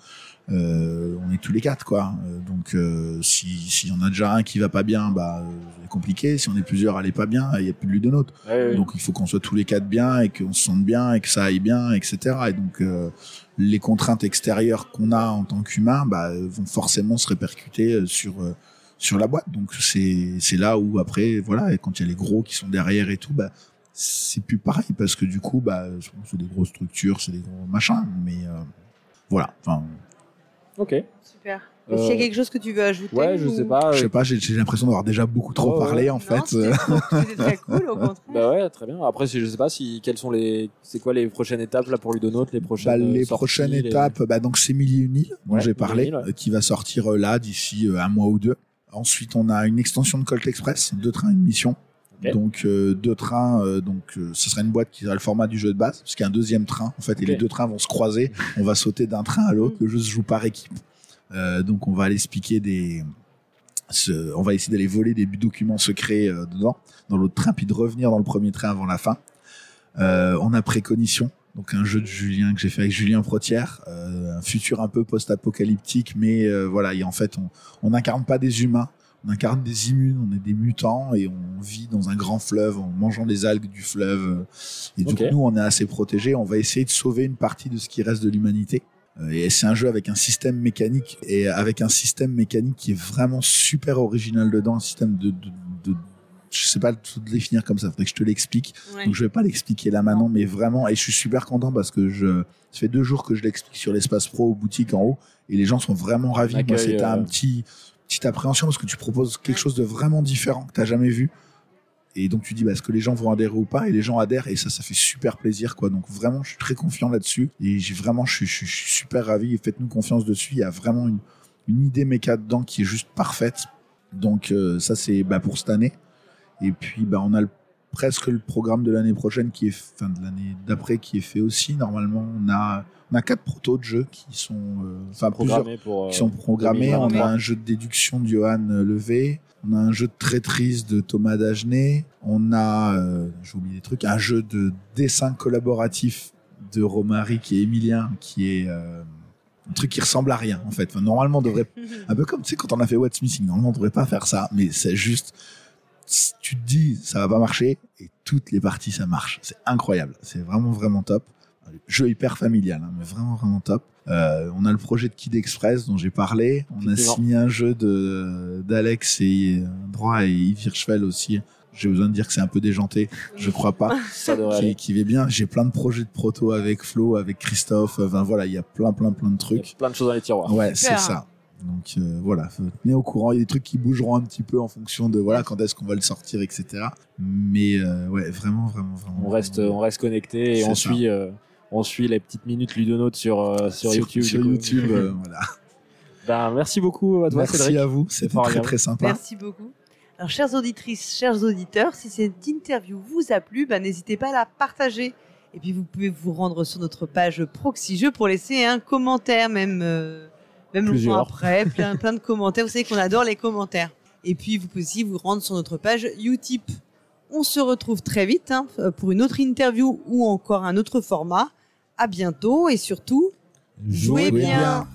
Speaker 3: Euh, on est tous les quatre quoi. Euh, donc euh, si s'il y en a déjà un qui va pas bien, bah euh, c'est compliqué. Si on est plusieurs, allez pas bien, il y a plus de Ludonote.
Speaker 2: Ouais, ouais.
Speaker 3: Donc il faut qu'on soit tous les quatre bien et qu'on se sente bien et que ça aille bien, etc. Et donc euh, les contraintes extérieures qu'on a en tant qu'humain bah, vont forcément se répercuter euh, sur sur la boîte. Donc c'est c'est là où après voilà et quand il y a les gros qui sont derrière et tout bah c'est plus pareil parce que du coup bah c'est des grosses structures, c'est des gros machins, mais euh, voilà. Enfin
Speaker 2: Ok.
Speaker 1: Super. Est-ce qu'il y a
Speaker 2: Euh,
Speaker 1: quelque chose que tu veux ajouter
Speaker 2: Ouais, je
Speaker 1: ou-
Speaker 2: sais pas.
Speaker 3: je
Speaker 2: euh,
Speaker 3: sais pas, j'ai j'ai l'impression d'avoir déjà beaucoup trop
Speaker 2: ouais.
Speaker 3: parlé en
Speaker 1: Non,
Speaker 3: fait.
Speaker 1: C'était très cool, au contraire.
Speaker 2: Bah ouais, très bien. Après, je sais pas si quelles sont les, c'est quoi les prochaines étapes là pour Ludonote, les prochaines.
Speaker 3: Bah, les
Speaker 2: euh, sorties,
Speaker 3: prochaines
Speaker 2: les-
Speaker 3: étapes, bah, donc c'est une îles dont
Speaker 2: Ouais,
Speaker 3: j'ai parlé,
Speaker 2: ouais.
Speaker 3: euh, qui va sortir euh, là d'ici euh, un mois ou deux. Ensuite, on a une extension de Colt Express, deux trains, une mission. Donc euh, deux trains, euh, donc euh, ce sera une boîte qui sera le format du jeu de base, parce qu'il y a un deuxième train en fait, et les deux trains vont se croiser. On va sauter d'un train à l'autre. Le jeu se joue par équipe. Donc on va aller se piquer des, ce- on va essayer d'aller voler des documents secrets dedans, dans l'autre train, puis de revenir dans le premier train avant la fin. On a Précognition, donc un jeu de Julien que j'ai fait avec Julien Protière, un futur un peu post-apocalyptique, mais voilà, et en fait, on on n'incarne pas des humains, on incarne des immunes, on est des mutants et on vit dans un grand fleuve en mangeant les algues du fleuve. Et coup, nous, on est assez protégés. On va essayer de sauver une partie de ce qui reste de l'humanité. Euh, Et c'est un jeu avec un système mécanique et avec un système mécanique qui est vraiment super original dedans, un système de, de, de je sais pas tout définir comme ça, faudrait que je te l'explique.
Speaker 1: Ouais.
Speaker 3: Donc je vais pas l'expliquer là maintenant, mais vraiment, et je suis super content parce que je, ça fait deux jours que je l'explique sur l'espace pro aux boutiques en haut, et les gens sont vraiment ravis. Moi,
Speaker 2: accueil,
Speaker 3: c'était un
Speaker 2: euh,
Speaker 3: petit, petite appréhension parce que tu proposes quelque chose de vraiment différent que t'as jamais vu. Et donc tu dis bah, est-ce que les gens vont adhérer ou pas? Et les gens adhèrent et ça ça fait super plaisir quoi. Donc vraiment je suis très confiant là-dessus. Et j'ai vraiment je suis, je suis- je suis super ravi. Et faites-nous confiance dessus. Il y a vraiment une, une idée méca dedans qui est juste parfaite. Donc euh, ça c'est bah, pour cette année. Et puis bah on a le- presque le programme de l'année prochaine qui est fin de l'année d'après qui est fait aussi normalement on a on a quatre protos de jeux qui sont euh, enfin plusieurs
Speaker 2: Programmé pour. euh,
Speaker 3: qui sont programmés. On
Speaker 2: 2023.
Speaker 3: a un jeu de déduction de Johan euh, Levé. On a un jeu de traîtrise de Thomas Dagenet. On a, euh, j'ai oublié des trucs, un jeu de dessin collaboratif de Romaric et Emilien qui est euh, un truc qui ressemble à rien en fait. Enfin, normalement, on devrait un peu comme tu sais quand on a fait What's Missing. Normalement, on devrait pas faire ça, mais c'est juste. Tu te dis ça va pas marcher et toutes les parties ça marche. C'est incroyable. C'est vraiment vraiment top. Jeu hyper familial, hein, mais vraiment vraiment top. Euh, on a le projet de Kid Express dont j'ai parlé. On a signé un jeu de d'Alex et euh, droit et Yves Hirschfeld aussi. J'ai besoin de dire que c'est un peu déjanté, je crois pas
Speaker 2: Ça devrait
Speaker 3: qui, qui va bien. J'ai plein de projets de proto avec Flo, avec Christophe. Enfin voilà, il y a plein, plein, plein de trucs.
Speaker 2: a plein de choses dans les tiroirs.
Speaker 3: Ouais, c'est ça. Donc euh, voilà, tenez au courant. Il y a des trucs qui bougeront un petit peu en fonction de voilà quand est-ce qu'on va le sortir, etc. Mais euh, ouais, vraiment, vraiment, vraiment.
Speaker 2: On reste,
Speaker 3: vraiment
Speaker 2: on reste connecté et
Speaker 3: C'est
Speaker 2: on
Speaker 3: ça.
Speaker 2: suit, euh, on suit les petites minutes ludonautes sur, euh, sur, YouTube.
Speaker 3: Sur. YouTube, euh, voilà.
Speaker 2: Ben, merci beaucoup à toi,
Speaker 3: Merci
Speaker 2: Cédric.
Speaker 3: à vous. C'était
Speaker 2: fort
Speaker 3: très, très sympa.
Speaker 1: Merci beaucoup. Alors, chères auditrices, chers auditeurs, si cette interview vous a plu, bah, n'hésitez pas à la partager. Et puis, vous pouvez vous rendre sur notre page Proxy Jeux pour laisser un commentaire, même, euh, même longtemps après, plein, plein de commentaires. Vous savez qu'on adore les commentaires. Et puis, vous pouvez aussi vous rendre sur notre page Utip. On se retrouve très vite hein, pour une autre interview ou encore un autre format. À bientôt et surtout, jouez
Speaker 3: Jouez
Speaker 1: bien.
Speaker 3: bien.